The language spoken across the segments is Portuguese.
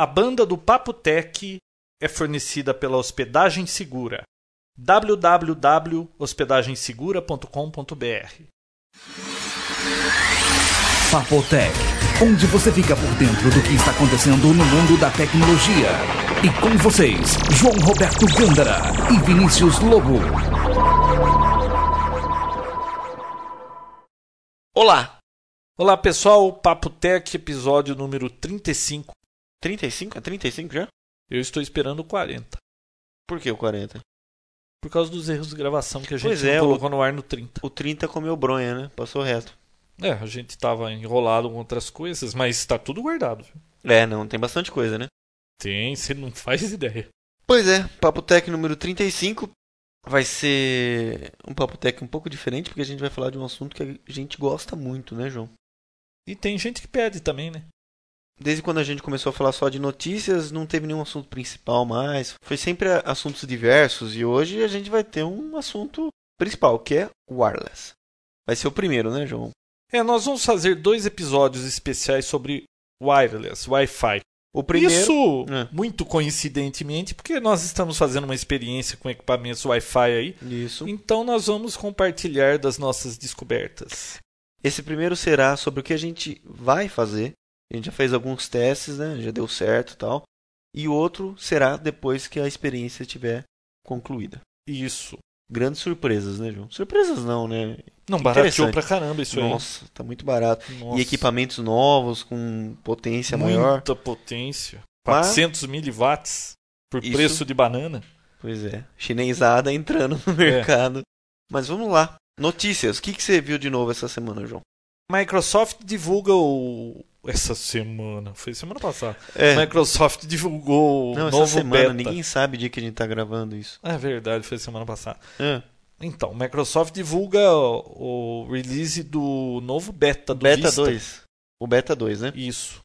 A banda do Papo Tech é fornecida pela Hospedagem Segura. www.hospedagensegura.com.br Papotec, onde você fica por dentro do que está acontecendo no mundo da tecnologia. E com vocês, João Roberto Gândara e Vinícius Lobo. Olá! Olá pessoal, Papo Tech, episódio número 35. 35? É 35 já? Eu estou esperando o 40. Por que o 40? Por causa dos erros de gravação que a gente é, colocou no ar no 30. O 30 comeu bronha, né? Passou reto. É, a gente estava enrolado com outras coisas, mas está tudo guardado. É, não, tem bastante coisa, né? Tem, você não faz ideia. Pois é, Papo Tech número 35 vai ser um Papo Tech um pouco diferente, porque a gente vai falar de um assunto que a gente gosta muito, né, João? E tem gente que pede também, né? Desde quando a gente começou a falar só de notícias, não teve nenhum assunto principal mais. Foi sempre assuntos diversos e hoje a gente vai ter um assunto principal, que é wireless. Vai ser o primeiro, né, João? É, nós vamos fazer dois episódios especiais sobre wireless, Wi-Fi. O primeiro. Isso, É. muito coincidentemente, porque nós estamos fazendo uma experiência com equipamentos Wi-Fi aí. Isso. Então nós vamos compartilhar das nossas descobertas. Esse primeiro será sobre o que a gente vai fazer. A gente já fez alguns testes, né? Já deu certo e tal. E outro será depois que a experiência estiver concluída. Isso. Grandes surpresas, né, João? Surpresas não, né? Não, barateou pra caramba isso Nossa, tá muito barato. aí. E Nossa. equipamentos novos com potência maior. Muita potência. Mas- 400 miliwatts por Isso- preço de banana. Pois é, chinesada entrando É. no mercado. Mas vamos lá. Notícias. O que, que você viu de novo essa semana, João? Microsoft divulga o. Essa semana. Foi semana passada. É, Microsoft divulgou o não, novo essa semana beta. ninguém sabe o dia que a gente tá gravando isso. É verdade, foi semana passada. É. Então, Microsoft divulga o, o release do novo beta do Beta Vista. 2. O Beta 2, né? Isso.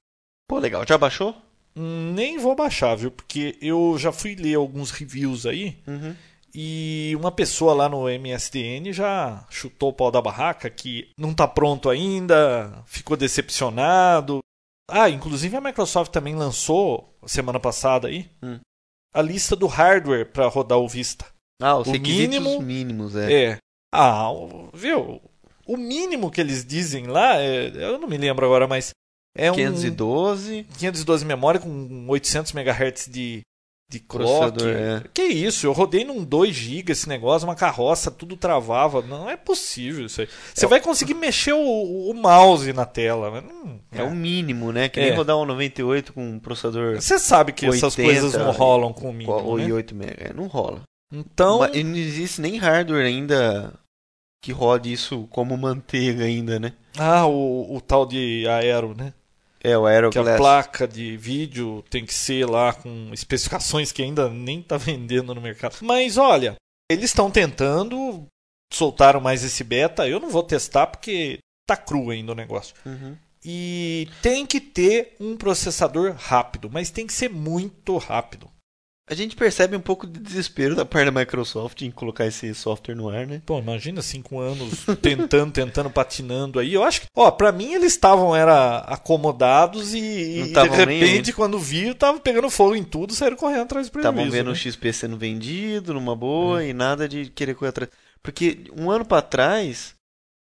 Pô, legal. Já baixou? Nem vou baixar, viu? Porque eu já fui ler alguns reviews aí Uhum. E uma pessoa lá no MSDN já chutou o pau da barraca que não tá pronto ainda, ficou decepcionado. Ah, inclusive a Microsoft também lançou semana passada aí Hum. a lista do hardware para rodar o Vista. Ah, os O mínimo- mínimos, é. É. Ah, o- viu? O mínimo que eles dizem lá, é- eu não me lembro agora, mas é um 512. 512 memória com 800 MHz de, de clock. É. Que isso? Eu rodei num 2 GB esse negócio, uma carroça, tudo travava. Não é possível isso aí. Você É o- vai conseguir mexer o, o mouse na tela. mas não- É o mínimo, né? Que nem É. rodar um 98 com um processador Você sabe que essas 80 coisas não rolam com o mínimo, ou né? 8 mega. É, não rola. Então, Mas não existe nem hardware ainda que rode isso como manteiga ainda, né? ah, o, o tal de aero, né? É, o que a Aeroglass. placa de vídeo tem que ser lá com especificações que ainda nem tá vendendo no mercado. Mas olha, eles estão tentando, soltaram mais esse beta. Eu não vou testar porque tá cru ainda o negócio. Uhum. E tem que ter um processador rápido, mas tem que ser muito rápido. A gente percebe um pouco de desespero da parte da Microsoft em colocar esse software no ar, né? Pô, imagina cinco anos tentando, tentando, patinando aí. Eu acho que, ó, pra mim eles estavam era acomodados e, e de repente quando viu, tava pegando fogo em tudo, saíram correndo atrás do prejuízo. Estavam vendo né? o XP sendo vendido numa boa É. e nada de querer correr atrás. Porque um ano pra trás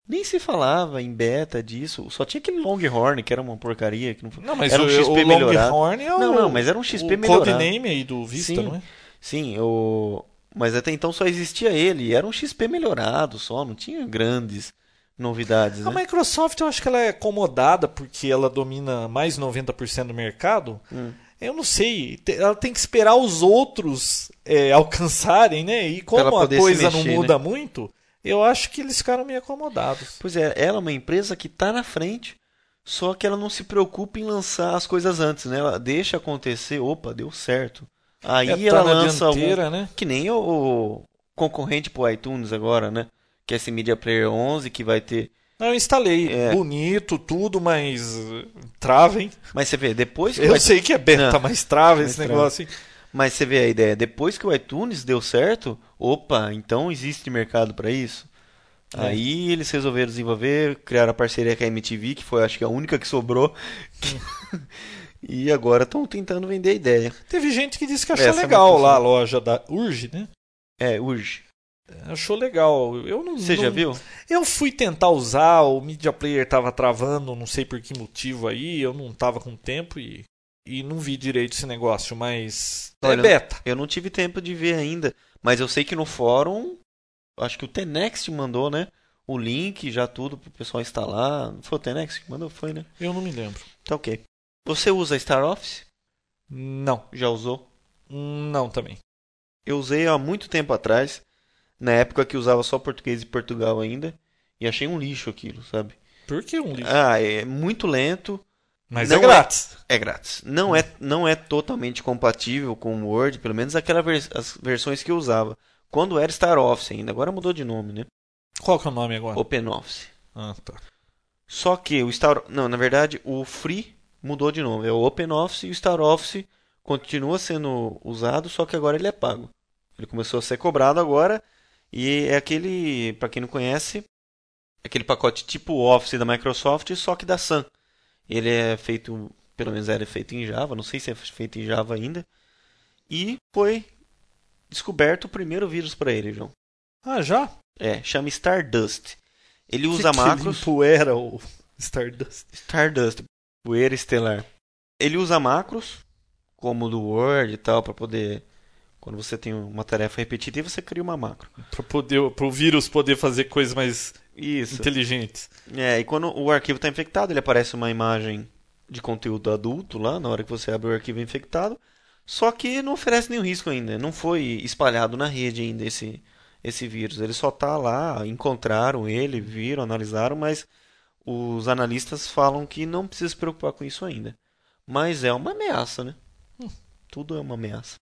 nem se falava em beta disso. Só tinha aquele Longhorn que era uma porcaria. Que não... Não, mas Era um o, XP o melhorado. Longhorn é o, Não, não, mas era um XP o melhorado. codename aí do Vista, Sim. não é? Sim, o... mas até então só existia ele. Era um XP melhorado só, não tinha grandes novidades, A né? Microsoft eu acho que ela é acomodada porque ela domina mais 90% do mercado. Hum. Eu não sei, ela tem que esperar os outros é, alcançarem, né? E como a coisa não mexer, né? muda muito, eu acho que eles ficaram meio acomodados. Pois é, ela é uma empresa que está na frente, só que ela não se preocupa em lançar as coisas antes, né? Ela deixa acontecer, opa, deu certo. Aí É, ela tá na lança algum... dianteira, né? Que nem o, o concorrente pro iTunes agora, né? Que é esse Media Player 11 que vai ter... Não, eu instalei, É. bonito, tudo, mas trava, hein? Mas você vê, depois que Eu o sei que é beta, Não, mas trava esse trava. negócio, hein? Mas você vê a ideia, depois que o iTunes deu certo, opa, então existe mercado para isso. É. Aí eles resolveram desenvolver, criaram a parceria com a MTV, que foi acho que a única que sobrou. E agora estão tentando vender a ideia. Teve gente que disse que achou Essa é legal muito lá a loja da Urge, né? É, urge. Achou legal. Eu não, Você já não- viu? Eu fui tentar usar, o Media Player tava travando, não sei por que motivo aí, eu não tava com tempo e, e não vi direito esse negócio, mas Olha, é beta. Eu não tive tempo de ver ainda, mas eu sei que no fórum, acho que o Tenex mandou, né? O link, já tudo pro pessoal instalar. Foi o Tenex que mandou? Foi, né? Eu não me lembro. Tá ok. Você usa Star Office? Não, Já usou? não também. Eu usei há muito tempo atrás, na época que usava só português e Portugal ainda, e achei um lixo aquilo, sabe? Por que um livro? Ah, é muito lento, mas não é é- grátis. é grátis. Não é, não é totalmente compatível com o Word, pelo menos aquela vers- as versões que eu usava. Quando era Star Office ainda, agora mudou de nome, né? Qual que é o nome agora? OpenOffice. Ah, tá. Só que o Star, não, na verdade, o Free mudou de nome. É o OpenOffice e o Star Office continua sendo usado, só que agora ele é pago. Ele começou a ser cobrado agora e é aquele, para quem não conhece, aquele pacote tipo Office da Microsoft, só que da Sun. Ele é feito, pelo menos era feito em Java, não sei se é feito em Java ainda. E foi descoberto o primeiro vírus para ele, João. Ah, já? É, chama Stardust. Ele usa que que macros. empoeira o Stardust. Stardust, poeira estelar. Ele usa macros, como o do Word e tal, para poder. Quando você tem uma tarefa repetitiva, você cria uma macro. Para pro vírus poder fazer coisas mais Isso. inteligentes. É, e quando o arquivo está infectado, ele aparece uma imagem de conteúdo adulto lá, na hora que você abre o arquivo infectado. Só que não oferece nenhum risco ainda. Não foi espalhado na rede ainda esse, esse vírus. Ele só está lá, encontraram ele, viram, analisaram, mas os analistas falam que não precisa se preocupar com isso ainda. Mas é uma ameaça, né? Tudo é uma ameaça.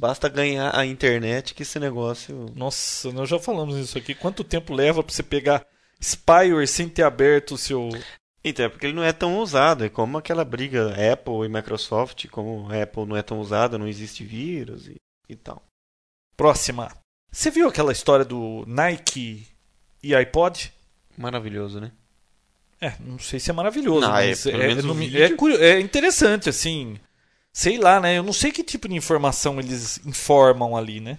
Basta ganhar a internet que esse negócio. Nossa, nós já falamos isso aqui. Quanto tempo leva para você pegar Spyware sem ter aberto o seu. Então, é porque ele não é tão usado. É como aquela briga Apple e Microsoft. Como a Apple não é tão usada, não existe vírus e, e tal. Próxima. Você viu aquela história do Nike e iPod? Maravilhoso, né? É, não sei se é maravilhoso, Não, é, mas é, menos o não me- vídeo- é é interessante, assim. Sei lá, né? Eu não sei que tipo de informação eles informam ali, né?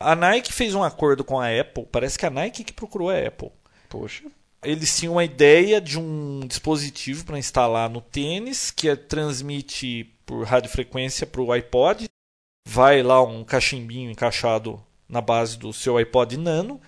A Nike fez um acordo com a Apple. Parece que a Nike que procurou a Apple. Poxa. Eles tinham a ideia de um dispositivo para instalar no tênis que é- transmite por radiofrequência para o iPod. Vai lá um cachimbinho encaixado na base do seu iPod Nano.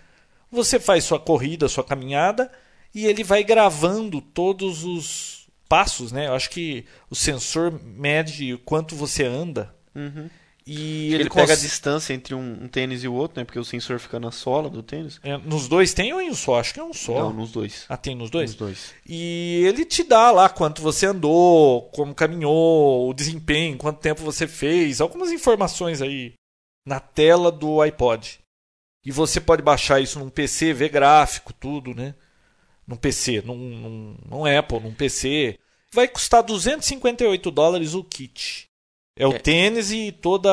Você faz sua corrida, sua caminhada e ele vai gravando todos os passos, né? Eu acho que o sensor mede o quanto você anda Uhum. E Ele, ele, pega a distância entre um, um tênis e o outro, né? Porque o sensor fica na sola do tênis. É, nos dois tem ou em um só? Acho que é um só. Não, nos dois. Ah, tem nos dois? Nos dois. E ele te dá lá quanto você andou, como caminhou, o desempenho, quanto tempo você fez, algumas informações aí na tela do iPod. E você pode baixar isso num PC, ver gráfico, tudo, né? Num PC, num, num, num Apple, num PC. Vai custar 258 dólares o kit. É o É. tênis e toda.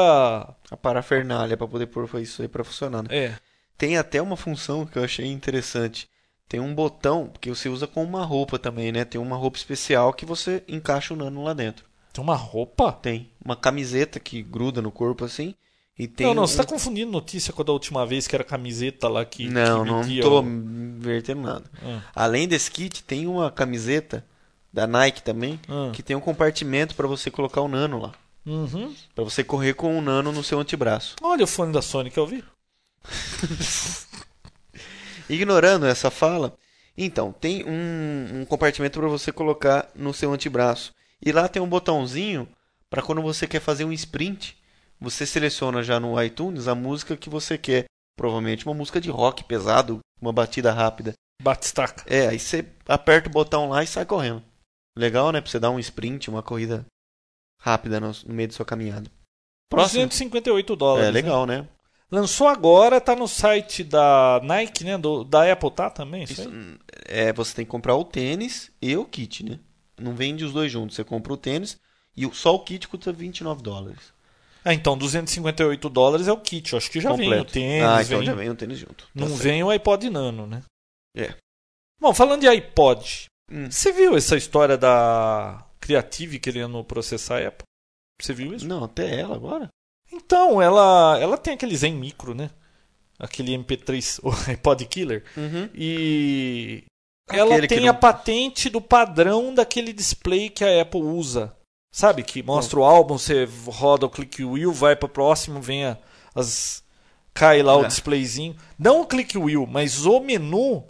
A parafernália para poder pôr isso aí para funcionar. né? É. Tem até uma função que eu achei interessante. Tem um botão que você usa com uma roupa também, né? Tem uma roupa especial que você encaixa o nano lá dentro. Tem uma roupa? Tem uma camiseta que gruda no corpo assim. E tem não, não, um... você tá confundindo notícia com a da última vez que era camiseta lá que. Não, que não media tô o- invertendo nada. Ah, Além desse kit, tem uma camiseta da Nike também ah. que tem um compartimento para você colocar o nano lá. Uhum. Para você correr com o nano no seu antebraço. Olha o fone da Sony que eu vi. Ignorando essa fala, então, tem um, um compartimento para você colocar no seu antebraço. E lá tem um botãozinho para quando você quer fazer um sprint, você seleciona já no iTunes a música que você quer. Provavelmente uma música de rock pesado, uma batida rápida. Batistaca. É, aí você aperta o botão lá e sai correndo. Legal, né? Pra você dar um sprint, uma corrida rápida no, no meio da sua caminhada. Próximo. 258 dólares. É né? legal, né? Lançou agora, tá no site da Nike, né? Do, da Apple, tá também? Isso Isso, aí? é, você tem que comprar o tênis e o kit, né? Não vende os dois juntos. Você compra o tênis e o- só o kit custa 29 dólares. Ah, então 258 dólares é o kit. Eu acho que já vem o completo. tênis, ah, então vem- já vem o tênis junto. Tá não certo. vem o iPod Nano, né? É. Bom, falando de iPod, Hum. você viu essa história da Creative querendo processar a Apple. Você viu isso? Não, até ela agora. Então, ela, ela tem aquele Zen Micro, né? Aquele MP3, o iPod Killer. Uhum. E Aquele ela que tem não- a patente do padrão daquele display que a Apple usa. Sabe? Que mostra o álbum, você roda o click wheel, vai para próximo, vem a- as. Cai lá o É. displayzinho. Não o click wheel, mas o menu.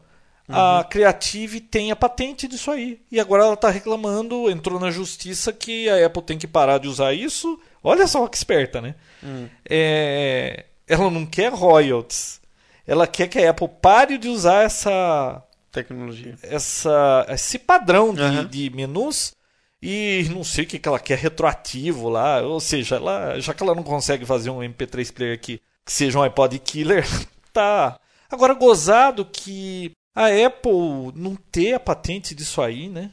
A Creative tem a patente disso aí. E agora ela está reclamando, entrou na justiça que a Apple tem que parar de usar isso. Olha só que esperta, né? Hum. É, ela não quer royalties. Ela quer que a Apple pare de usar essa, Tecnologia. essa, esse padrão de, Aham. de menus e não sei o que, que ela quer retroativo lá. Ou seja, ela, já que ela não consegue fazer um MP3 player aqui que seja um iPod killer, tá. Agora, gozado que a Apple não ter a patente disso aí, né?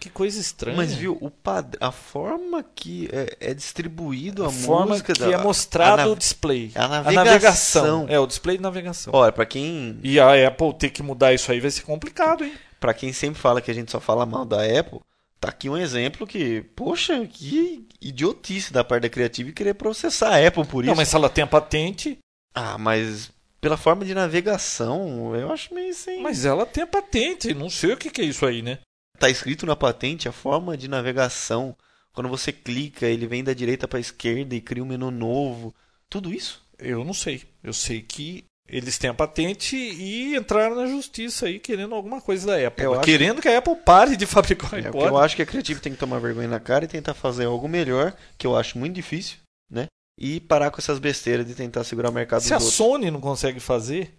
Que coisa estranha. Mas viu, o pad... a forma que é, é distribuído a, a forma música que da... é mostrado a nav- o display. a navegação. É, o display de navegação. Olha, pra quem E a Apple ter que mudar isso aí vai ser complicado, hein? para quem sempre fala que a gente só fala mal da Apple, tá aqui um exemplo que, poxa, que idiotice da parte da Creative querer processar a Apple por isso. Não, mas se ela tem a patente, Ah, mas pela forma de navegação, eu acho meio sem. mas ela tem a patente. Não sei o que, que é isso aí, né? Tá escrito na patente a forma de navegação. Quando você clica, ele vem da direita para esquerda e cria um menu novo. Tudo isso? Eu não sei. Eu sei que eles têm a patente e entraram na justiça aí querendo alguma coisa da Apple. Eu querendo que... a Apple pare de fabricar É, que iPod. eu acho que a Creative tem que tomar vergonha na cara e tentar fazer algo melhor, que eu acho muito difícil? E parar com essas besteiras de tentar segurar o mercado Se a outros. Sony não consegue fazer,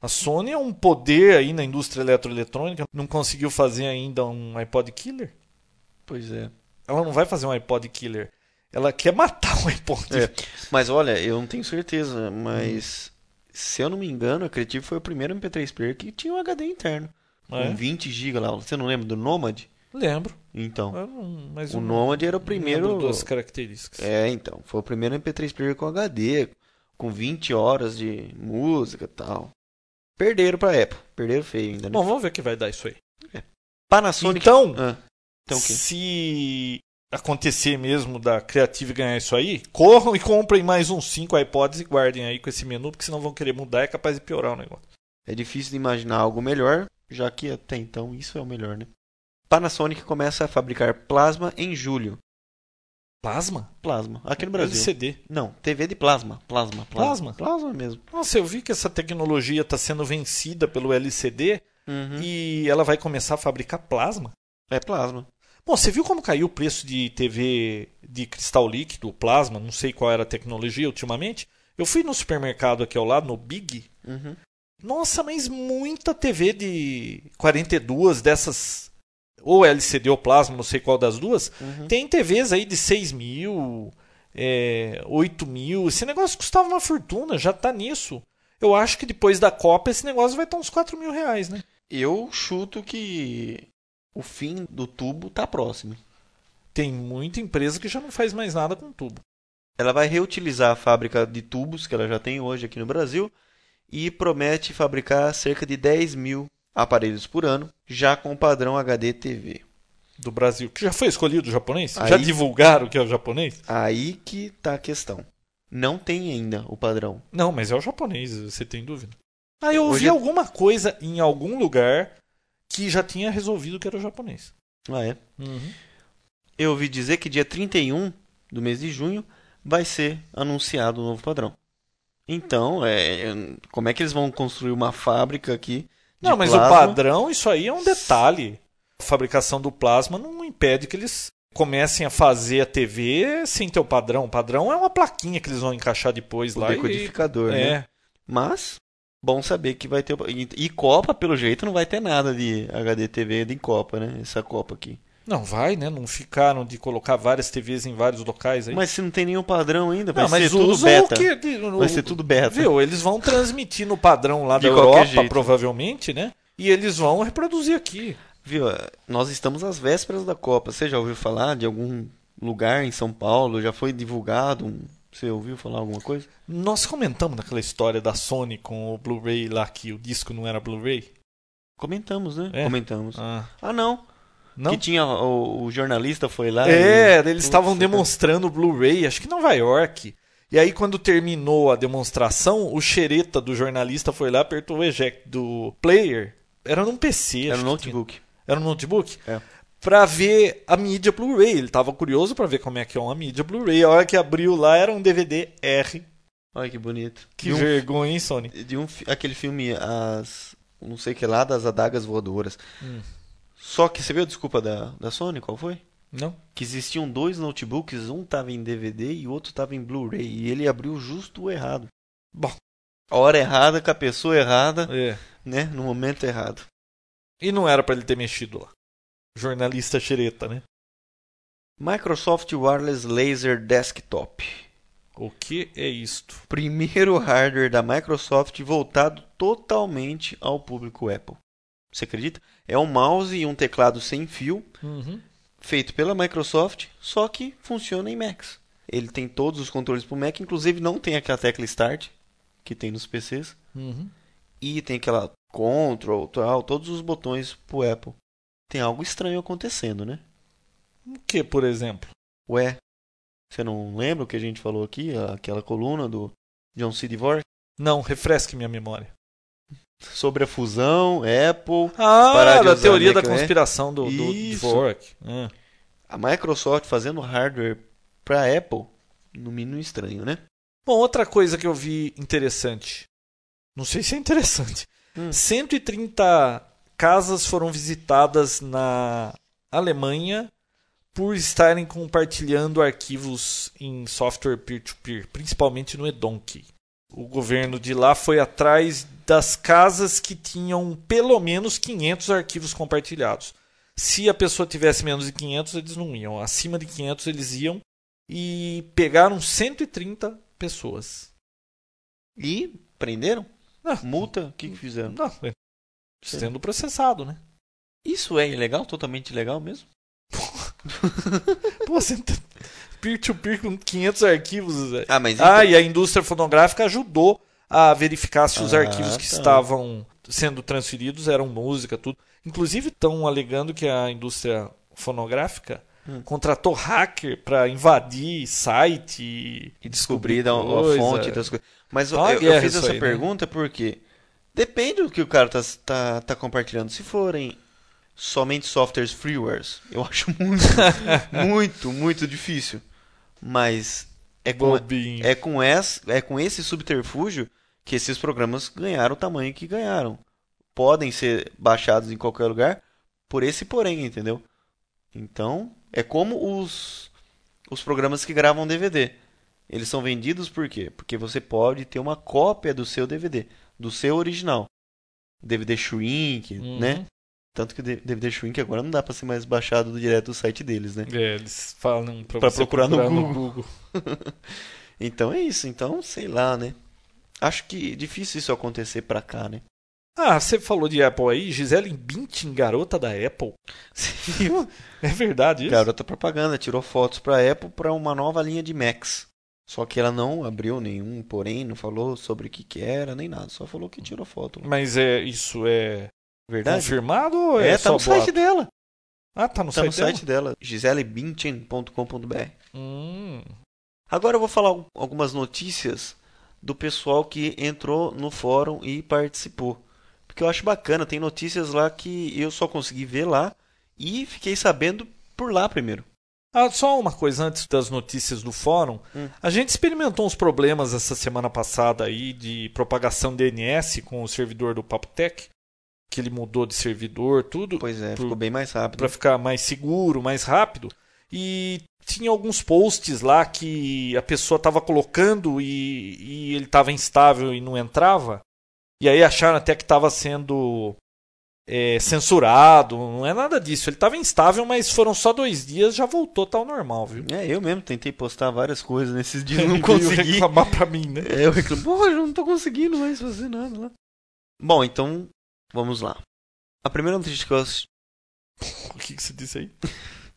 a Sony é um poder aí na indústria eletroeletrônica, não conseguiu fazer ainda um iPod killer. Pois é. Ela não vai fazer um iPod killer. Ela quer matar um iPod. É. Mas olha, eu não tenho certeza, mas se eu não me engano, a Creative foi o primeiro MP3 player que tinha um HD interno. É? Com 20 GB lá. Você não lembra do Nomad? Lembro. Então. Não- mas O Nomad era o primeiro. das características. É, então. Foi o primeiro MP3 player com HD, com 20 horas de música e tal. Perderam pra Apple. Perderam feio ainda, né? Bom, vamos ver o que vai dar isso aí. Panasonic. Então, Ah, então se acontecer mesmo da Creative ganhar isso aí, corram e comprem mais uns 5 iPods e guardem aí com esse menu, porque senão vão querer mudar e é capaz de piorar o negócio. É difícil de imaginar algo melhor, já que até então isso é o melhor, né? Panasonic começa a fabricar plasma em julho. Plasma? Plasma. Aqui no Brasil. LCD. Não, TV de plasma. Plasma. Plasma? Plasma mesmo. Nossa, eu vi que essa tecnologia está sendo vencida pelo LCD Uhum. e ela vai começar a fabricar plasma. É plasma. Bom, você viu como caiu o preço de TV de cristal líquido, plasma? Não sei qual era a tecnologia ultimamente. Eu fui no supermercado aqui ao lado, no Big. Uhum. Nossa, mas muita TV de 42 dessas, ou LCD ou plasma, não sei qual das duas. Uhum. Tem TVs aí de 6 mil, é, 8 mil. Esse negócio custava uma fortuna, já tá nisso. Eu acho que depois da Copa esse negócio vai estar uns 4 mil reais, né? Eu chuto que o fim do tubo tá próximo. Tem muita empresa que já não faz mais nada com tubo. Ela vai reutilizar a fábrica de tubos que ela já tem hoje aqui no Brasil e promete fabricar cerca de 10 mil aparelhos por ano, já com o padrão HD TV. do Brasil, que já foi escolhido o japonês? Aí- Já divulgaram que é o japonês? Aí que tá a questão. Não tem ainda o padrão. Não, mas é o japonês, você tem dúvida? Ah, eu ouvi Hoje é- alguma coisa em algum lugar que já tinha resolvido que era o japonês. Ah, é? Uhum. Eu ouvi dizer que dia 31 do mês de junho vai ser anunciado o novo padrão. Então, é, como é que eles vão construir uma fábrica aqui? Não, mas plasma? o padrão, isso aí é um detalhe. A fabricação do plasma não impede que eles comecem a fazer a TV sem ter o padrão. O padrão é uma plaquinha que eles vão encaixar depois O lá. e- decodificador, né? É. Mas, bom saber que vai ter. o- E, e Copa, pelo jeito, não vai ter nada de HD TV de Copa, né? Essa Copa aqui. Não vai, né? Não ficaram de colocar várias TVs em vários locais aí. Mas se não tem nenhum padrão ainda, vai não, mas ser tudo beta. o que. o- Vai ser tudo beta. Viu? Eles vão transmitir no padrão lá De da Europa, jeito. provavelmente, né? E eles vão reproduzir aqui. Viu? Nós estamos às vésperas da Copa. Você já ouviu falar de algum lugar em São Paulo? Já foi divulgado? um- Você ouviu falar alguma coisa? Nós comentamos naquela história da Sony com o Blu-ray lá que o disco não era Blu-ray. Comentamos, né? É? Comentamos. Ah. Ah, não. Não? Que tinha o, o jornalista foi lá. É, e- eles estavam demonstrando o Blu-ray, acho que em Nova York. E aí, quando terminou a demonstração, o xereta do jornalista foi lá, apertou o eject do player. Era num PC, Era acho um que tinha. notebook. Era um notebook? É. Pra ver a mídia Blu-ray. Ele tava curioso pra ver como é que é uma mídia Blu-ray. A hora que abriu lá era um DVD R. Olha que bonito. Que um, vergonha, hein, Sony? de um aquele filme as não sei que lá das adagas voadoras. Hum. Só que você viu a desculpa da, da Sony, qual foi? Não? Que existiam dois notebooks, um tava em DVD e o outro tava em Blu-ray e ele abriu justo o errado. Bom. A hora errada, com a pessoa errada, É. né, no momento errado. E não era pra ele ter mexido lá. Jornalista xereta, né? Microsoft Wireless Laser Desktop. O que é isto? Primeiro hardware da Microsoft voltado totalmente ao público Apple. Você acredita? É um mouse e um teclado sem fio, Uhum. feito pela Microsoft, só que funciona em Macs. Ele tem todos os controles para o Mac, inclusive não tem aquela tecla Start que tem nos PCs Uhum. e tem aquela Control, tal, todos os botões para o Apple. Tem algo estranho acontecendo, né? O que, por exemplo? Ué, você não lembra o que a gente falou aqui, aquela coluna do John C. Dvorak Não, refresque minha memória. Sobre a fusão Apple Ah, Parar de da usar teoria da conspiração do, do. Dvorak. Ah. a Microsoft fazendo hardware para Apple, no mínimo estranho, né? Bom, outra coisa que eu vi interessante. Não sei se é interessante. Hum. 130 casas foram visitadas na Alemanha por estarem compartilhando arquivos em software peer-to-peer, principalmente no Edonkey. O governo de lá foi atrás das casas que tinham pelo menos 500 arquivos compartilhados. Se a pessoa tivesse menos de 500, eles não iam. Acima de 500, eles iam. E pegaram 130 pessoas. E prenderam? Não. Multa? O que, que fizeram? Não, é sendo processado, né? Isso é ilegal? Totalmente ilegal mesmo? Pô, você peer-to-peer com 500 arquivos. velho. Ah, mas Ah, e a indústria fonográfica ajudou a verificar se os Ah, arquivos que tá. estavam sendo transferidos eram música, tudo. Inclusive, estão alegando que a indústria fonográfica Hum. contratou hacker para invadir site e, e descobrir a fonte das coisas. Mas Tá eu, eu fiz essa aí, né? pergunta porque depende do que o cara tá, tá, tá compartilhando. Se forem somente softwares freewares, eu acho muito, muito, muito difícil. Mas é com, Bobinho. é com, esse, é com esse subterfúgio que esses programas ganharam o tamanho que ganharam. Podem ser baixados em qualquer lugar por esse porém, entendeu? Então, é como os, os programas que gravam DVD. Eles são vendidos por quê? Porque você pode ter uma cópia do seu DVD, do seu original. DVD Shrink, Uhum. né? Tanto que o DVD Shrink agora não dá pra ser mais baixado direto do site deles, né? É, eles falam pra, Pra você procurar no Google. Então é isso. Então, sei lá, né? Acho que é difícil isso acontecer pra cá, né? Ah, você falou de Apple aí, Gisele Bündchen, garota da Apple. Você viu? É verdade isso? Garota propaganda tirou fotos pra Apple pra uma nova linha de Macs. Só que ela não abriu nenhum, porém, não falou sobre o que que era, nem nada. Só falou que tirou foto. Mas é isso é Verdade? confirmado ou é, É, tá no site boato? dela. Ah, tá no tá site no dela? site dela, giselebinchen.com.br. Hum, Agora eu vou falar al- algumas notícias do pessoal que entrou no fórum e participou. Porque eu acho bacana, tem notícias lá que eu só consegui ver lá e fiquei sabendo por lá primeiro. Ah, só uma coisa antes das notícias do fórum. Hum. A gente experimentou uns problemas essa semana passada aí de propagação DNS com o servidor do Papotec, que ele mudou de servidor, tudo, Pois é, Por- ficou bem mais rápido. para ficar mais seguro, mais rápido. E tinha alguns posts lá que a pessoa estava colocando e, e ele estava instável e não entrava. E aí acharam até que estava sendo é, censurado. Não é nada disso. Ele estava instável, mas foram só dois dias, já voltou, tá ao normal, viu? É, eu mesmo tentei postar várias coisas nesses dias, não consegui. reclamar pra mim, né? É, eu reclamo, pô, eu não tô conseguindo mais fazer nada lá. Bom, então, vamos lá. A primeira notícia que eu ass- O que, que você disse aí?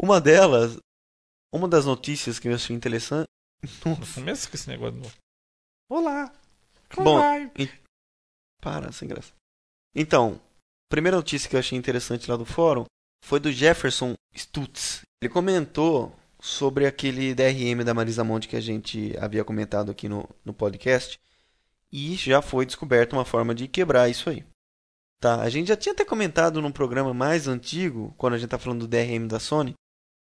Uma delas, uma das notícias que eu achei interessante. Começa com esse negócio de novo. Olá! Como Bom, vai? Para, sem graça. Então, primeira notícia que eu achei interessante lá do fórum foi do Jefferson Stutz. Ele comentou sobre aquele DRM da Marisa Monte que a gente havia comentado aqui no, no podcast. E já foi descoberta uma forma de quebrar isso aí. Tá, a gente já tinha até comentado num programa mais antigo, quando a gente está falando do DRM da Sony,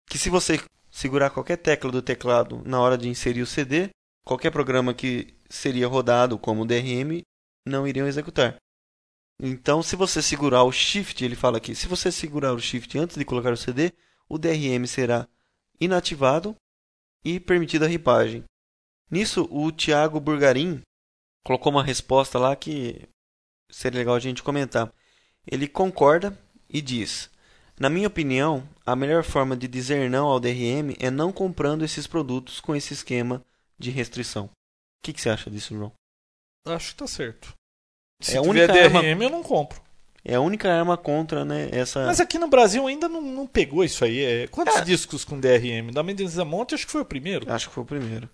que se você segurar qualquer tecla do teclado na hora de inserir o CD, qualquer programa que seria rodado como DRM não iriam executar. Então, se você segurar o Shift, ele fala aqui, se você segurar o Shift antes de colocar o CD, o DRM será inativado e permitida a ripagem. Nisso, o Thiago Burgarim colocou uma resposta lá que seria legal a gente comentar. Ele concorda e diz: Na minha opinião, a melhor forma de dizer não ao DRM é não comprando esses produtos com esse esquema de restrição. O que, que você acha disso, João? Acho que tá certo. Se É a tiver única DRM, arma- eu não compro. É a única arma contra né, essa. Mas aqui no Brasil ainda não, não pegou isso aí. É, quantos É. discos com DRM? Da Mendes Monte acho que foi o primeiro. Acho que foi o primeiro.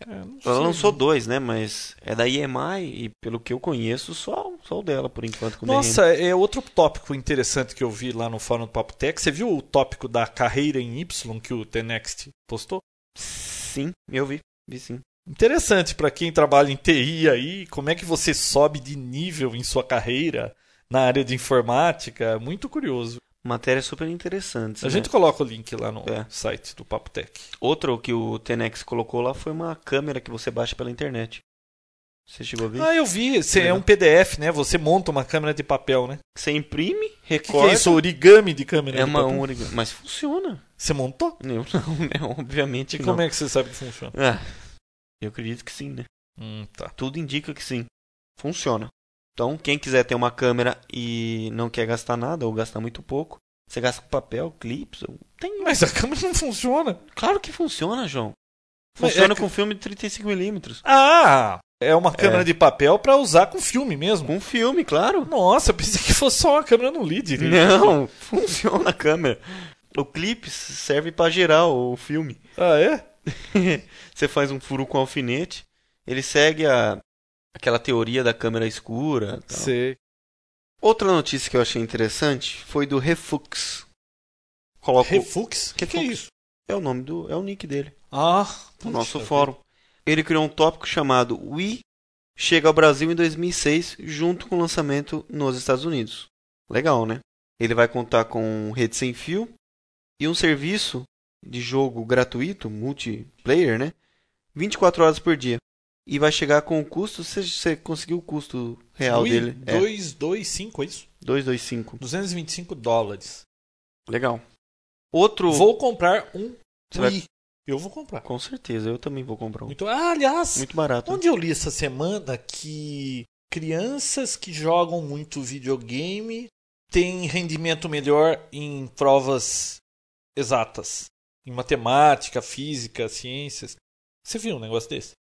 É, não Ela lançou dois, né? Mas é da EMI e, pelo que eu conheço, só, só o dela, por enquanto. Com Nossa, é outro tópico interessante que eu vi lá no fórum do Papo Tech. Você viu o tópico da carreira em Y que o T-Next postou? Sim, eu vi. Vi sim. Interessante para quem trabalha em TI aí, como é que você sobe de nível em sua carreira na área de informática? Muito curioso. Matéria super interessante. A né? gente coloca o link lá no É. site do Papo Tech. Outro que o Tenex colocou lá foi uma câmera que você baixa pela internet. Você chegou a ver? Ah, eu vi. Você é Legal. um PDF, né? Você monta uma câmera de papel, né? Você imprime, O que, que recorta. é isso? Origami de câmera É de uma papel? única. Mas funciona. Você montou? Eu não, né? Obviamente E que como não. é que você sabe que funciona? Ah, eu acredito que sim, né? Hum, tá. Tudo indica que sim. Funciona. Então, quem quiser ter uma câmera e não quer gastar nada ou gastar muito pouco, você gasta com papel, clips. Tem. Mas a câmera não funciona. Claro que funciona, João. Funciona é com filme de 35mm. Ah! É uma câmera É. de papel para usar com filme mesmo. Com filme, claro. Nossa, eu pensei que fosse só uma câmera no lead. Não, funciona a câmera. O clipe serve pra gerar o filme. Ah, é? Você faz um furo com alfinete, ele segue a, aquela teoria da câmera escura. tal. Sei. Outra notícia que eu achei interessante foi do Refux. Coloco, Refux? O que, que é isso? é o nome do, é o nick dele, Ah, no nosso fórum. Ele criou um tópico chamado Wii chega ao Brasil em 2006 junto com o lançamento nos Estados Unidos. Legal, né? Ele vai contar com rede sem fio e um serviço de jogo gratuito, multiplayer, né? 24 horas por dia. E vai chegar com o custo, se você conseguiu o custo real Ui, dele, é 225, é isso? 225. 225 dólares. Legal. Outro, Vou comprar um Você vai-. Eu vou comprar. com certeza, eu também vou comprar um. Muito... Ah, aliás, Muito barato. onde eu li essa semana que crianças que jogam muito videogame têm rendimento melhor em provas exatas. Em matemática, física, ciências. Você viu um negócio desse?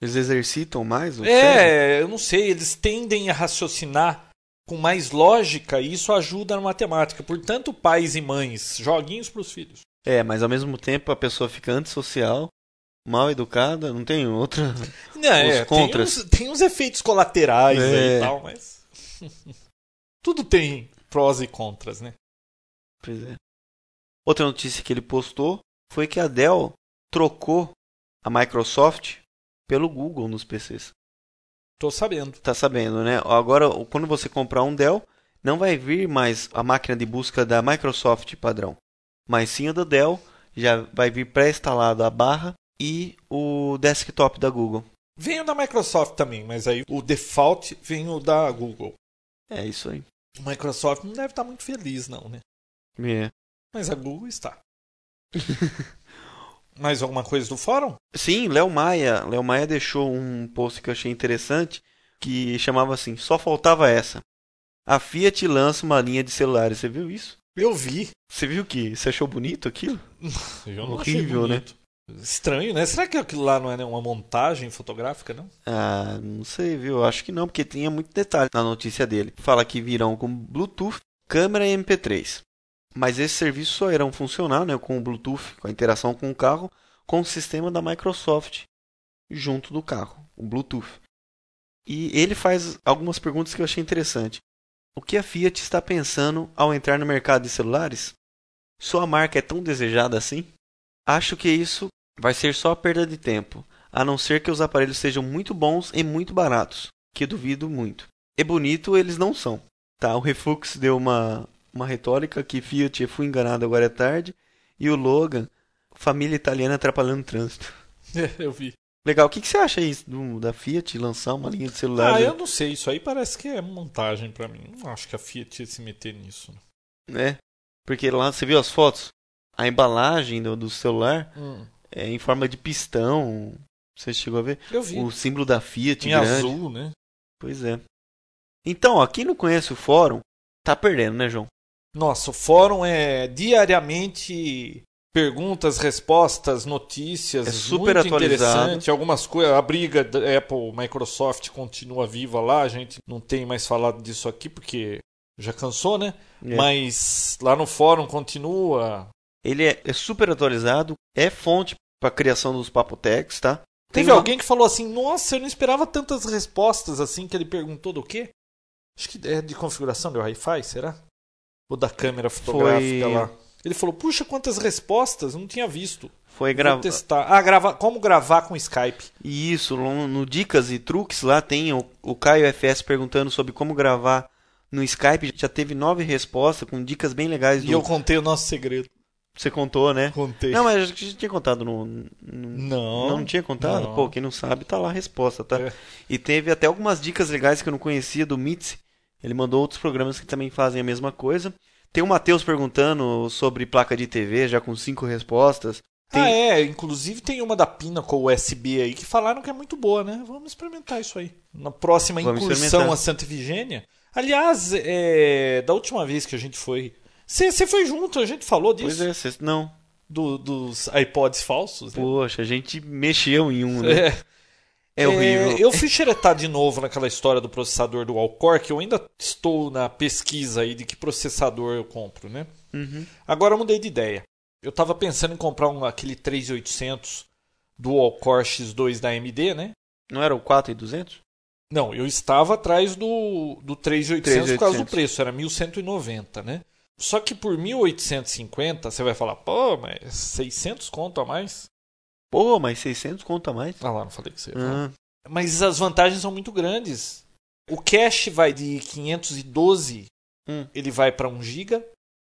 Eles exercitam mais o cérebro? É, eu não sei, eles tendem a raciocinar com mais lógica e isso ajuda na matemática. Portanto, pais e mães, joguinhos para os filhos. É, mas ao mesmo tempo a pessoa fica antissocial, mal educada, não tem outra. Não, é, Os contras. Tem, uns, tem uns efeitos colaterais aí É. e tal, mas. Tudo tem prós e contras, né? Pois é. Outra notícia que ele postou foi que a Dell trocou a Microsoft pelo Google nos PCs. Tô sabendo. Tá sabendo, né? Agora, quando você comprar um Dell, não vai vir mais a máquina de busca da Microsoft padrão, mas sim a da Dell. Já vai vir pré-instalado a barra e o desktop da Google. Vem o da Microsoft também, mas aí o default vem o da Google. É isso aí. O Microsoft não deve estar muito feliz, não, né? É. Mas a Google está. Mais alguma coisa do fórum? Sim, Léo Maia. Léo Maia deixou um post que eu achei interessante que chamava assim: Só faltava essa. A Fiat lança uma linha de celulares. Você viu isso? Eu vi. Você viu que você achou bonito aquilo? Eu Horrível, achei né? bonito. Estranho, né? Será que aquilo lá não é uma montagem fotográfica, não? Ah, não sei, viu? Acho que não, porque tinha muito detalhe na notícia dele. Fala que virão com Bluetooth, câmera e MP3. Mas esses serviços só irão funcionar né, com o Bluetooth, com a interação com o carro, com o sistema da Microsoft junto do carro, o Bluetooth. E ele faz algumas perguntas que eu achei interessante. O que a Fiat está pensando ao entrar no mercado de celulares? Sua marca é tão desejada assim? Acho que isso vai ser só perda de tempo, a não ser que os aparelhos sejam muito bons e muito baratos, que duvido muito. E bonito eles não são. Tá, o Refux deu uma, uma retórica que Fiat fui enganado agora é tarde e o Logan, família italiana atrapalhando o trânsito. eu vi. Legal, o que, que você acha aí do, da Fiat lançar uma linha de celular? Ah, eu não sei, isso aí parece que é montagem pra mim. Não acho que a Fiat ia se meter nisso. né? Porque lá você viu as fotos? A embalagem do, do celular Hum, é em forma de pistão. Você chegou a ver? eu vi. O símbolo da Fiat em grande. azul, né? Pois é. Então, ó, quem não conhece o fórum, tá perdendo, né, João? Nossa, o fórum é diariamente perguntas, respostas, notícias. É super muito interessante. Algumas coisas. A briga da Apple, Microsoft continua viva lá. A gente não tem mais falado disso aqui porque já cansou, né? É. Mas lá no fórum continua. Ele é, é super atualizado, é fonte para criação dos papotex, tá? Tem Teve uma- alguém que falou assim: Nossa, eu não esperava tantas respostas assim. Que ele perguntou do quê? Acho que é de configuração do Wi-Fi, será? Ou da câmera fotográfica Foi- lá. Ele falou: Puxa, quantas respostas? Eu não tinha visto. Foi Vou gravado. testar. Ah, grava... como gravar com Skype. Isso, no, Dicas e Truques lá tem o, o Caio FS perguntando sobre como gravar no Skype. Já teve nove respostas com dicas bem legais do. E eu contei o nosso segredo. Você contou, né? Contei. Não, mas a gente tinha contado no. no- Não. Não tinha contado? Não. Pô, quem não sabe, tá lá a resposta, tá? É. E teve até algumas dicas legais que eu não conhecia do Mitzi. Ele mandou outros programas que também fazem a mesma coisa. Tem o Matheus perguntando sobre placa de TV, já com cinco respostas. Tem- Ah, é. Inclusive tem uma da Pinnacle USB aí que falaram que é muito boa, né? Vamos experimentar isso aí. Na próxima Vamos incursão a Santa Efigênia. Aliás, é, da última vez que a gente foi. Você foi junto, a gente falou disso. Pois é, cês- não. do- dos iPods falsos. né? Poxa, a gente mexeu em um, né? É. É horrível. eu fui xeretar de novo naquela história do processador do Alcor, que eu ainda estou na pesquisa aí de que processador eu compro, né? Uhum. Agora eu mudei de ideia. Eu tava pensando em comprar um, aquele 3800 Dual Core X2 da AMD, né? Não era o 4200? Não, eu estava atrás do, do 3800 por causa do 3800. preço, era 1190, né? Só que por 1850 você vai falar, pô, mas 600 conto a mais? Pô, mas 600 conta mais. Ah lá, não falei que você. Ah, Mas as vantagens são muito grandes. O cache vai de 512, Hum. ele vai para 1 GB.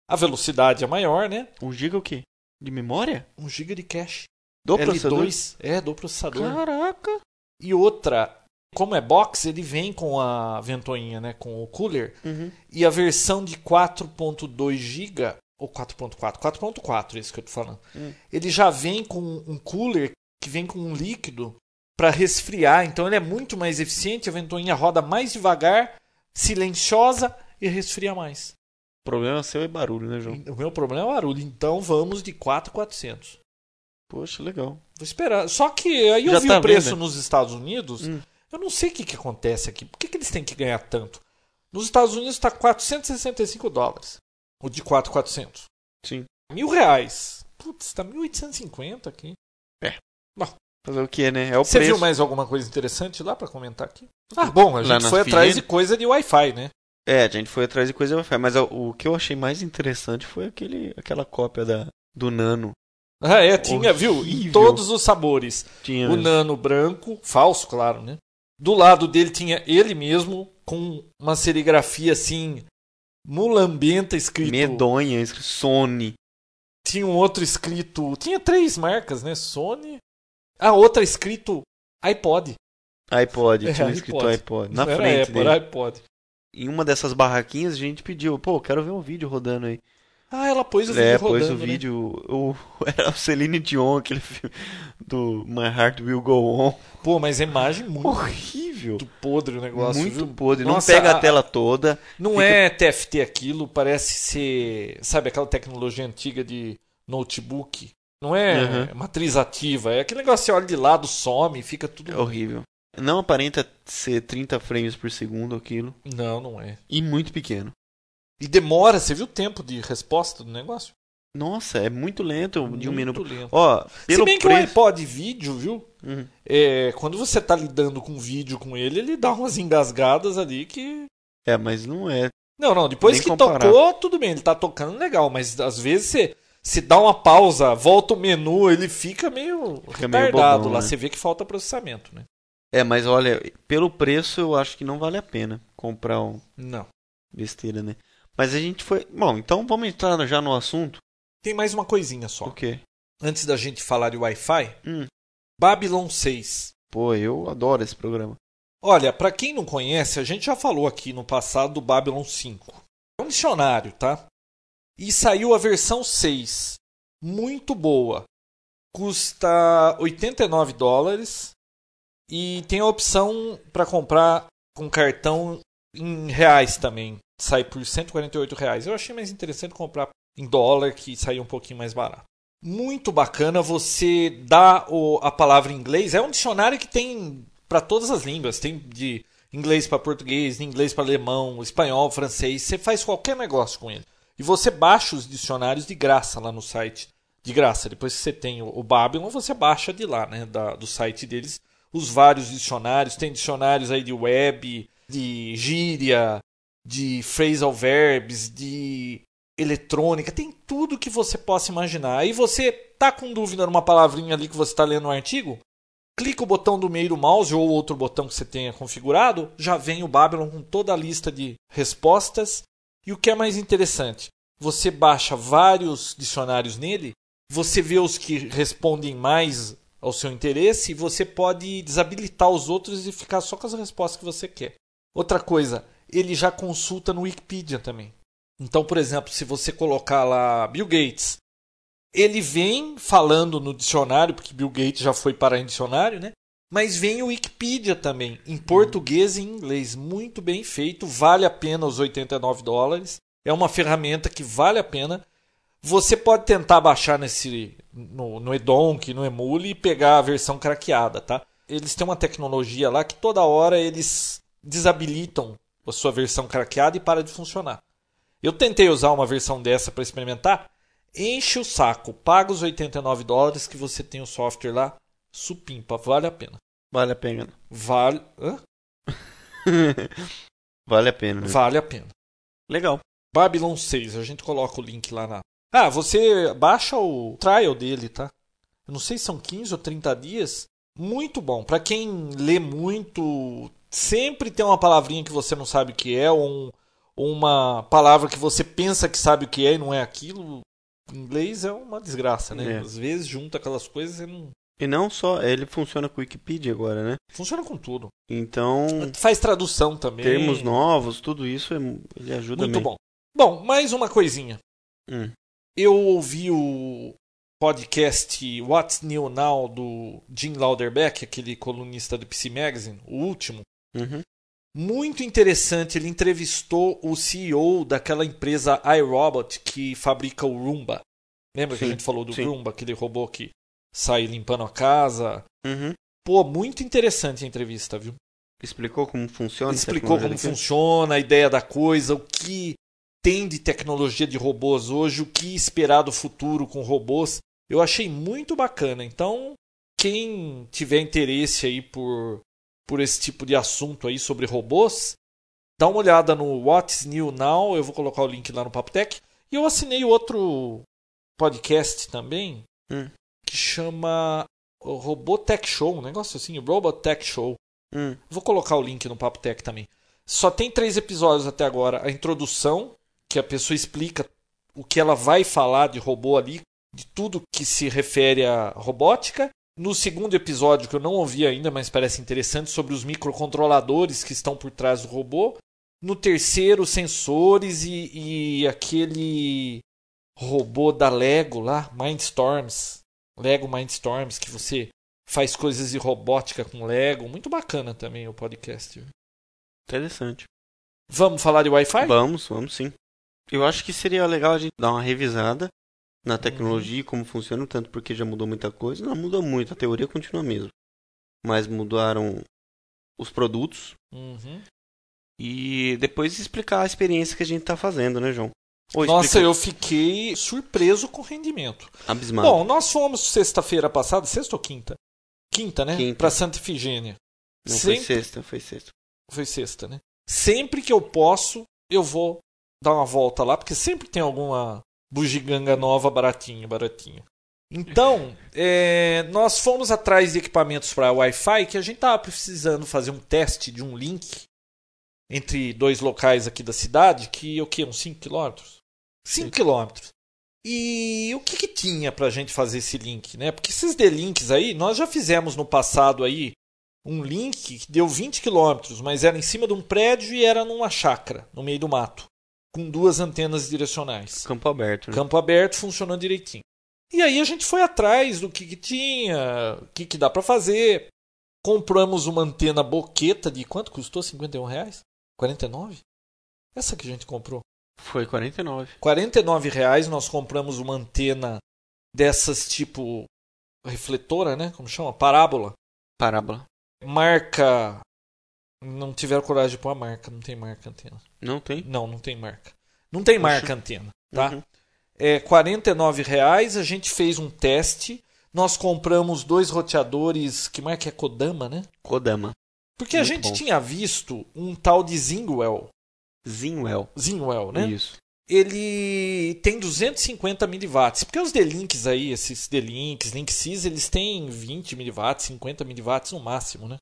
A velocidade é maior, né? 1 GB o quê? De memória? 1 GB de cache. Do L2 processador? é do processador. Caraca! E outra, como é box, ele vem com a ventoinha, né, com o cooler. Uhum. E a versão de 4.2 GB ou 4.4, 4.4, esse que eu tô falando. Hum. Ele já vem com um cooler que vem com um líquido para resfriar, então ele é muito mais eficiente, a ventoinha roda mais devagar, silenciosa e resfria mais. O problema seu é barulho, né, João? O meu problema é o barulho, então vamos de 4.400. Poxa, legal. Vou esperar. Só que aí eu Já vi tá o preço vendo? nos Estados Unidos. Hum. Eu não sei o que, que acontece aqui. Por que, que eles têm que ganhar tanto? Nos Estados Unidos está 465 dólares. O de 4,400. Sim. Mil reais. Putz, está 1.850 aqui. Fazer o que, né? É o Você preço. viu mais alguma coisa interessante lá para comentar aqui? Ah, bom, a gente foi atrás de coisa de Wi-Fi, né? É, a gente foi atrás de coisa Wi-Fi, mas o, que eu achei mais interessante foi aquele, aquela cópia da, do Nano. Ah, é, tinha, viu? Em Horrível. todos os sabores. Tinha O nano branco, falso, claro, né? Do lado dele tinha ele mesmo com uma serigrafia assim mulambenta escrito. medonha, escrito Sony. Tinha um outro escrito, tinha três marcas, né? Sony. A outra escrito iPod. iPod, É, tinha escrito iPod. iPod. Na Não era frente Apple, dele. era iPod. Em uma dessas barraquinhas a gente pediu, pô, quero ver um vídeo rodando aí. Ah, ela pôs o vídeo é, rodando, pôs o né? vídeo, o, era o Celine Dion, aquele filme do My Heart Will Go On. Pô, mas a imagem muito Horrível. podre o negócio, Muito viu? podre. Não Nossa, pega a, a- tela toda. Não Fica- é TFT aquilo, parece ser, sabe, aquela tecnologia antiga de notebook. Não é Uhum. matriz ativa, é aquele negócio que você olha de lado, some, fica tudo. É horrível. Não aparenta ser 30 frames por segundo aquilo. Não, não é. E muito pequeno. E demora, você viu o tempo de resposta do negócio? Nossa, é muito lento de um Muito minuto. lento. Ó, pelo Se bem que o iPod vídeo, viu? Uhum. É, quando você tá lidando com vídeo com ele, ele dá umas engasgadas ali que. É, mas não é. Não, não, depois Nem que comparar. tocou, tudo bem, ele tá tocando legal, mas às vezes você se dá uma pausa, volta o menu, ele fica meio Fica meio retardado bobão, lá, né? você vê que falta processamento, né? É, mas olha, pelo preço eu acho que não vale a pena comprar um Não. besteira, né? Mas a gente foi. Bom, então vamos entrar já no assunto. Tem mais uma coisinha só. O quê? Antes da gente falar de Wi-Fi, Hum. Babylon 6. Pô, eu adoro esse programa. Olha, para quem não conhece, a gente já falou aqui no passado do Babylon 5. É um dicionário, tá? E saiu a versão 6. Muito boa. Custa 89 dólares e tem a opção para comprar com cartão em reais também. Sai por 148 reais. Eu achei mais interessante comprar em dólar, que sai um pouquinho mais barato. Muito bacana você dá o- a palavra em inglês. É um dicionário que tem para todas as línguas. Tem de inglês para português, inglês para alemão, espanhol, francês. Você faz qualquer negócio com ele. E você baixa os dicionários de graça lá no site. De graça. Depois que você tem o, o Babylon, você baixa de lá, né? Da- do site deles. Os vários dicionários. Tem dicionários aí de web, de gíria, de phrasal verbs, de eletrônica, tem tudo que você possa imaginar. Aí você tá com dúvida numa palavrinha ali que você está lendo um artigo, clica o botão do meio do mouse ou outro botão que você tenha configurado, já vem o Babylon com toda a lista de respostas. E o que é mais interessante, você baixa vários dicionários nele, você vê os que respondem mais ao seu interesse e você pode desabilitar os outros e ficar só com as respostas que você quer. Outra coisa, ele já consulta no Wikipedia também. Então, por exemplo, se você colocar lá Bill Gates, ele vem falando no dicionário, porque Bill Gates já foi parar em dicionário, né? Mas vem o Wikipedia também, em português e em inglês. Muito bem feito, vale a pena os 89 dólares. É uma ferramenta que vale a pena. Você pode tentar baixar nesse no, no Edonk, no Emule e pegar a versão craqueada, tá? Eles têm uma tecnologia lá que toda hora eles desabilitam a sua versão craqueada e para de funcionar. Eu tentei usar uma versão dessa para experimentar. Enche o saco, paga os 89 dólares que você tem o software lá, supimpa, vale a pena. Vale a pena. Vale, hã? vale a pena. né? vale a pena. Legal. Babylon 6, a gente coloca o link lá na. Ah, você baixa o trial dele, tá? Eu não sei se são 15 ou 30 dias. Muito bom. Para quem lê muito, sempre tem uma palavrinha que você não sabe o que é, ou um- ou uma palavra que você pensa que sabe o que é e não é aquilo. Em inglês é uma desgraça, né? É. Às vezes junta aquelas coisas e não. E não só, ele funciona com Wikipedia agora, né? Funciona com tudo. Então, Faz tradução também. termos novos, tudo isso, é- ele ajuda Muito bom. Bom, mais uma coisinha. Hum. Eu ouvi o podcast What's New Now do Jim Lauderbeck, aquele colunista do PC Magazine, o último. Uhum. Muito interessante, ele entrevistou o CEO daquela empresa iRobot que fabrica o Roomba. Lembra que a Sim, gente falou do sim. Roomba, aquele robô que sai limpando a casa? Uhum. Pô, muito interessante a entrevista, viu? Explicou como funciona? explicou como funciona, a ideia da coisa, o que tem de tecnologia de robôs hoje, o que esperar do futuro com robôs. Eu achei muito bacana. Então, quem tiver interesse aí por, por esse tipo de assunto aí sobre robôs, dá uma olhada no What's New Now. Eu vou colocar o link lá no Papotec. E eu assinei outro podcast também Hum. que chama Robotech Show, um negócio assim, Robotech Show. Hum. Vou colocar o link no Papo Tech também. Só tem três episódios até agora. A introdução, que a pessoa explica o que ela vai falar de robô ali, de tudo que se refere à robótica. No segundo episódio, que eu não ouvi ainda, mas parece interessante, sobre os microcontroladores que estão por trás do robô. No terceiro, sensores e, e aquele robô da Lego lá, Mindstorms. Lego Mindstorms, que você faz coisas de robótica com Lego. Muito bacana também o podcast. Interessante. Vamos falar de Wi-Fi? Vamos, vamos sim. Eu acho que seria legal a gente dar uma revisada na tecnologia e como funciona, tanto porque já mudou muita coisa. Não mudou muito, a teoria continua a mesma. Mas mudaram os produtos Uhum. e depois explicar a experiência que a gente está fazendo, né, João? Ou Nossa, explica- eu fiquei surpreso com o rendimento. abismado. Bom, nós fomos sexta-feira passada, sexta ou quinta? Quinta, né? Quinta. Pra Santa Efigênia. Não foi sempre- sexta, foi sexta. Foi sexta, né? Sempre que eu posso, eu vou dar uma volta lá, porque sempre tem alguma bugiganga nova baratinha, baratinha. Então, é, nós fomos atrás de equipamentos para Wi-Fi que a gente estava precisando fazer um teste de um link entre dois locais aqui da cidade, que o que? Uns 5 quilômetros? 5 quilômetros. E o que, que tinha para a gente fazer esse link? Né? Porque esses D-links aí, nós já fizemos no passado aí um link que deu 20 quilômetros, mas era em cima de um prédio e era numa chácara, no meio do mato, com duas antenas direcionais. Campo aberto, né? Campo aberto funcionando direitinho. E aí a gente foi atrás do que, que tinha, o que, que dá para fazer. Compramos uma antena boqueta de quanto custou? 51 reais? 49? Essa que a gente comprou. Foi 49. 49 reais nós compramos uma antena dessas tipo refletora, né? Como chama? Parábola. Parábola. Marca. Não tiveram coragem de pôr a marca, não tem marca antena. Não tem? Não, não tem marca. Não tem Poxa. marca antena, tá? Uhum. É 49 reais, a gente fez um teste. Nós compramos dois roteadores, que marca é Kodama, né? Kodama. Porque a Muito gente bom. tinha visto um tal de Zingwell. Zinwell. Zingwell, né? Isso. Ele tem 250 miliwatts. Porque os D-Links aí, esses D-Links, Linksys, eles têm 20 miliwatts, 50 miliwatts no máximo, né?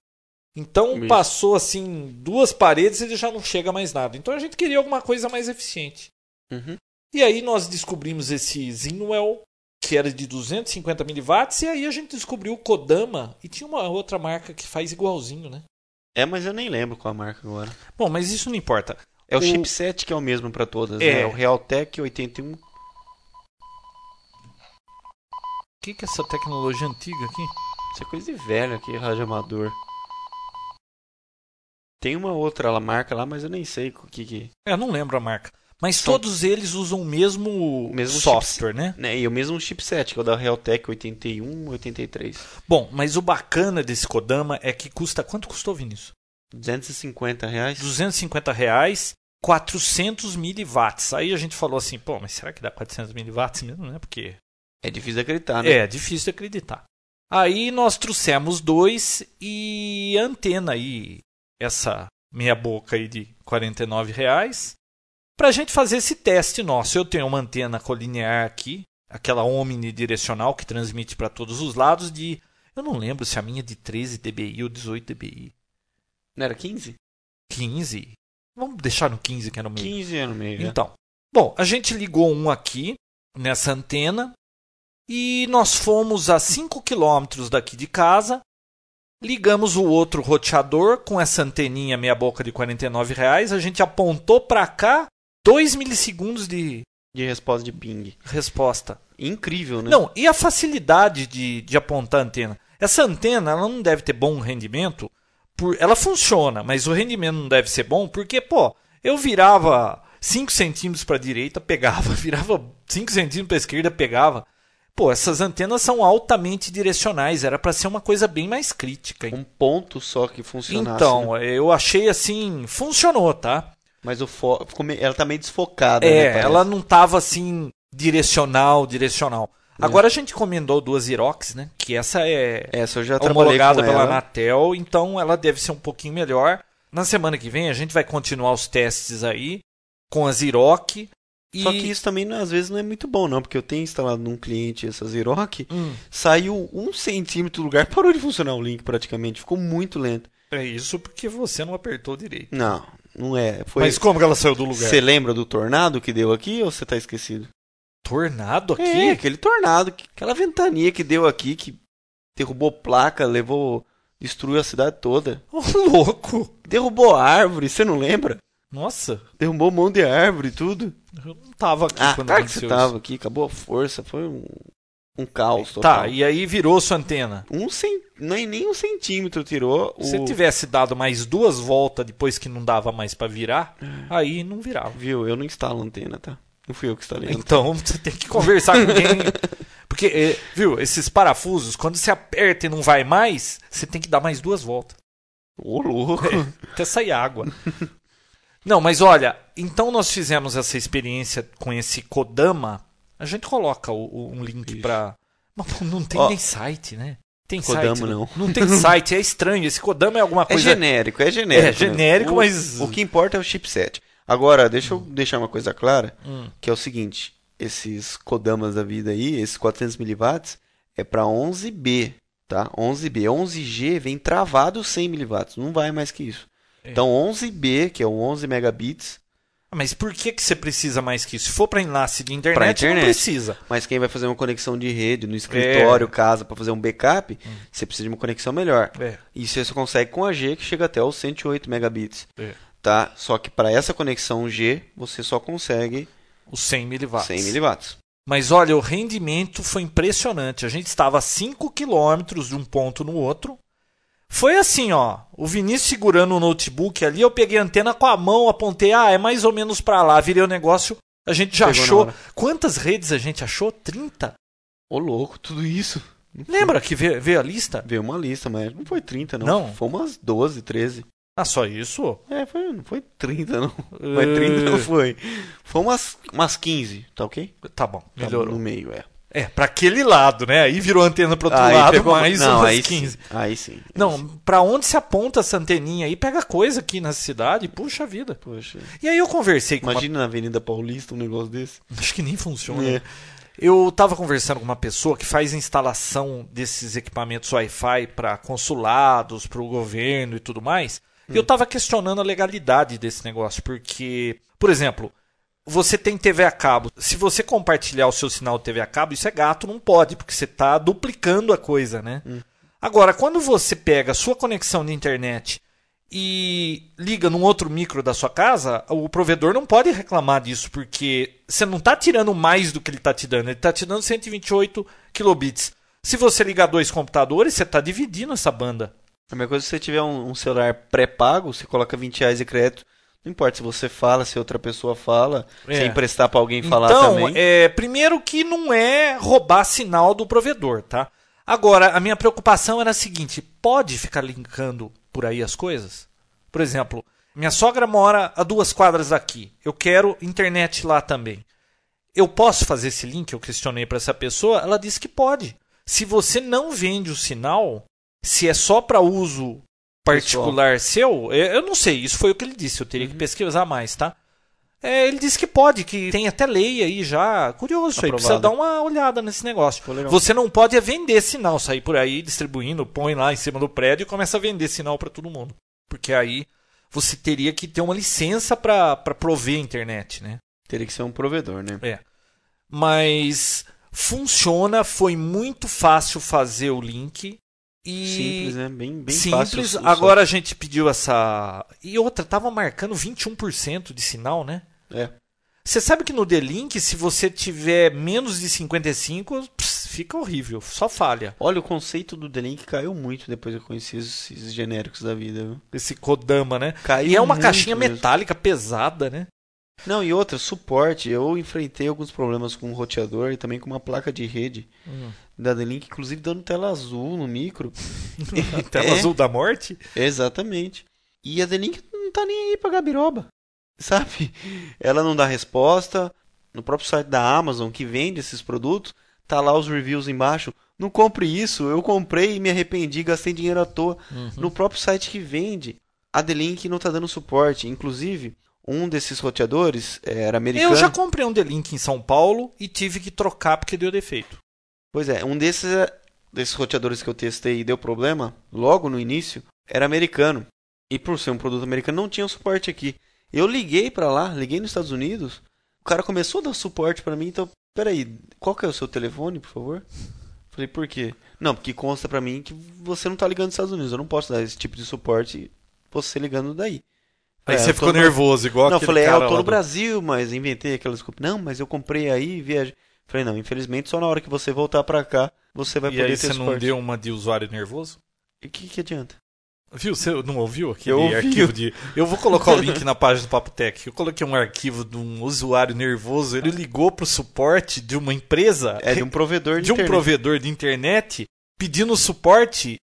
Então Isso. passou assim duas paredes e ele já não chega mais nada. Então a gente queria alguma coisa mais eficiente. Uhum. E aí nós descobrimos esse Zinwell, que era de 250 miliwatts, e aí a gente descobriu o Kodama e tinha uma outra marca que faz igualzinho, né? É, mas eu nem lembro qual a marca agora. Bom, mas isso não importa. É o, O- chipset que é o mesmo pra todas, É. né? O Realtek 81. O que, que é essa tecnologia antiga aqui? Isso é coisa de velho aqui, rádio amador. Tem uma outra marca lá, mas eu nem sei o que que... É, não lembro a marca. Mas todos eles usam o mesmo, O mesmo software, né? Né? E o mesmo chipset, que é o da Realtek 81, 83. Bom, mas o bacana desse Kodama é que custa. Quanto custou, Vinícius? 250 reais. 250 reais, 400 miliwatts. Aí a gente falou assim, pô, mas será que dá 400 miliwatts mesmo, né? Porque É difícil de acreditar, né? é difícil de acreditar. Aí nós trouxemos dois e antena aí, essa meia boca aí de 49 reais, pra gente fazer esse teste nosso. Eu tenho uma antena colinear aqui, aquela omnidirecional que transmite para todos os lados de, eu não lembro se a minha é de 13 dBi ou 18 dBi. Não era 15? 15. Vamos deixar no 15 que é no meio. 15 é no meio, né? Então, bom, a gente ligou um aqui nessa antena e nós fomos a 5 quilômetros daqui de casa. Ligamos o outro roteador com essa anteninha meia boca de 49 reais. A gente apontou para cá 2 milissegundos de De resposta de ping. resposta. Incrível, né? Não, e a facilidade de, de apontar a antena? Essa antena ela não deve ter bom rendimento. Por, ela funciona, mas o rendimento não deve ser bom porque, pô, eu virava 5 centímetros para a direita, pegava, virava 5 centímetros para a esquerda, pegava. Pô, essas antenas são altamente direcionais, era para ser uma coisa bem mais crítica. hein? Um ponto só que funcionasse. Então, né? eu achei assim, funcionou, tá? Mas o fo... ela tá meio desfocada, né? É, parece. ela não tava assim direcional, direcional. É. Agora a gente encomendou duas Irox, né? Que essa é Essa eu já homologada pela ela. Anatel, então ela deve ser um pouquinho melhor. Na semana que vem a gente vai continuar os testes aí com a Ziroc. E... Só que isso também às vezes não é muito bom, não, porque eu tenho instalado num cliente essa Xerox, Hum, saiu um centímetro do lugar, parou de funcionar o link praticamente, ficou muito lento. é isso porque você não apertou direito. Não, não é. Foi... Mas como que ela saiu do lugar? Você lembra do tornado que deu aqui ou você tá esquecido? Tornado aqui? É, aquele tornado, que- aquela ventania que deu aqui, que derrubou placa, levou. destruiu a cidade toda. Ô, louco! Derrubou árvore, você não lembra? Nossa, Derrubou um monte de árvore e tudo. eu não tava aqui Ah, quando claro que você aconteceu tava aqui, acabou a força, foi um, um caos isso. total. Tá, e aí virou sua antena. Um cen... nem, nem um centímetro tirou. Se tivesse dado mais duas voltas depois que não dava mais pra virar, É. aí não virava. Viu? Eu não instalo antena, tá? Não fui eu que instalei. Então você tem que conversar com alguém. Porque, é, viu, esses parafusos, quando você aperta e não vai mais, você tem que dar mais duas voltas. Ô, louco. Até sair água. Não, mas olha, então nós fizemos essa experiência com esse Kodama. A gente coloca o- o- um link. Mas não tem Ó, nem site, né? Tem Kodama site. né? não. Não tem site, é estranho. Esse Kodama é alguma É coisa. genérico, é genérico. É genérico, né? O- mas- O que importa é o chipset. Agora, deixa eu deixar uma coisa clara, Hum. que é o seguinte, esses Kodamas da vida aí, esses 400 mW, é para 11B, tá? 11B. 11G vem travado 100 mW, não vai mais que isso. É. Então 11B, que é o 11 megabits, Mas por que, que você precisa mais que isso? Se for para enlace de internet, Pra não internet. precisa. mas quem vai fazer uma conexão de rede no escritório, casa, para fazer um backup, você precisa de uma conexão melhor. É. Isso você consegue com a G, que chega até os 108 megabits, É. tá? Só que para essa conexão G, você só consegue Os 100 miliwatts. 100 miliwatts. Mas olha, o rendimento foi impressionante. A gente estava a 5 quilômetros de um ponto no outro. Foi assim, ó. O Vinícius segurando o notebook ali, eu peguei a antena com a mão, apontei, ah, é mais ou menos pra lá. Virei o negócio, a gente já Pegou achou. Quantas redes a gente achou? 30? Ô louco, tudo isso. Lembra que veio, veio a lista? Veio uma lista, mas não foi 30, não. Não? Foi umas 12, 13. Ah, só isso? É, foi, não foi 30, não. Mas 30 não foi. Foi umas, umas 15, tá ok? Tá bom, Tá melhorou. No meio, é. É, pra aquele lado, né? Aí virou antena pro outro Aí lado, pegou- mais não, umas aí 15. Sim, aí sim. aí. Não, pra onde se aponta essa anteninha aí, pega coisa aqui na cidade, puxa vida. Poxa. E aí eu conversei com uma Imagina na Avenida Paulista um negócio desse. Acho que nem funciona. É. Eu estava conversando com uma pessoa que faz instalação desses equipamentos Wi-Fi para consulados, para o governo e tudo mais. E eu estava questionando a legalidade desse negócio, porque, por exemplo, você tem TV a cabo. Se você compartilhar o seu sinal de TV a cabo, isso é gato, não pode, porque você está duplicando a coisa, né? Agora, quando você pega a sua conexão de internet e liga num outro micro da sua casa, o provedor não pode reclamar disso, porque você não está tirando mais do que ele está te dando, ele está te dando 128 kilobits. Se você ligar dois computadores, você está dividindo essa banda. A mesma coisa se você tiver um, um celular pré-pago, você coloca 20 reais de crédito. Não importa se você fala, se outra pessoa fala, É. se emprestar pra alguém falar então, também. é, primeiro que não é roubar sinal do provedor, tá? Agora, a minha preocupação era a seguinte: pode ficar linkando por aí as coisas? Por exemplo, minha sogra mora a duas quadras daqui. Eu quero internet lá também. Eu posso fazer esse link? Eu questionei para essa pessoa. Ela disse que pode. Se você não vende o sinal, se é só para uso particular seu, é, eu não sei. Isso foi o que ele disse. Eu teria Uhum. que pesquisar mais, tá? É, ele disse que pode, que tem até lei aí já. Curioso aí, precisa dar uma olhada nesse negócio. Você não pode é vender sinal, sair por aí distribuindo, põe lá em cima do prédio e começa a vender sinal para todo mundo. Porque aí você teria que ter uma licença para prover a internet, né? Teria que ser um provedor, né? É. Mas funciona, foi muito fácil fazer o link. E Simples, né? Bem, bem simples. fácil. Agora a gente pediu essa. E outra, tava marcando 21% de sinal, né? É. Você sabe que no D-Link, se você tiver menos de 55, ps, fica horrível, só falha. Olha, o conceito do D-Link caiu muito depois que eu conheci esses genéricos da vida, viu? Esse Kodama, né? Caiu e é uma caixinha mesmo. metálica pesada, né? Não, e outra, suporte. Eu enfrentei alguns problemas com o roteador e também com uma placa de rede Hum. Da D-Link, inclusive dando tela azul no micro. Tela É. azul da morte? Exatamente. E a D-Link não tá nem aí pra gabiroba. Sabe? Ela não dá resposta. No próprio site da Amazon, que vende esses produtos, tá lá os reviews embaixo. Não compre isso, eu comprei e me arrependi, gastei dinheiro à toa. No próprio site que vende, a D-Link não tá dando suporte. Inclusive, um desses roteadores eh, era americano. Eu já comprei um D-Link em São Paulo e tive que trocar porque deu defeito. Pois é, um desses, eh, desses roteadores que eu testei e deu problema, logo no início, era americano. E por ser um produto americano, não tinha suporte aqui. Eu liguei pra lá, liguei nos Estados Unidos, o cara começou a dar suporte pra mim, então, peraí, qual que é o seu telefone, por favor? Falei, por quê? Não, porque consta pra mim que você não tá ligando nos Estados Unidos, eu não posso dar esse tipo de suporte você ligando daí. Aí É, você ficou no- nervoso, igual não, falei, é, eu tô no do- Brasil, mas inventei aquela desculpa. Não, mas eu comprei aí e viajei. Falei, não, infelizmente só na hora que você voltar pra cá, você vai E poder aí ter você não suporte. deu uma de usuário nervoso? E o que, que adianta? Viu? Você não ouviu aquele Eu arquivo de. Eu vou colocar o link na página do Papo Tech. Eu coloquei um arquivo de um usuário nervoso. Ele ligou pro suporte de uma empresa, É de um provedor de, de um internet. provedor de internet, pedindo suporte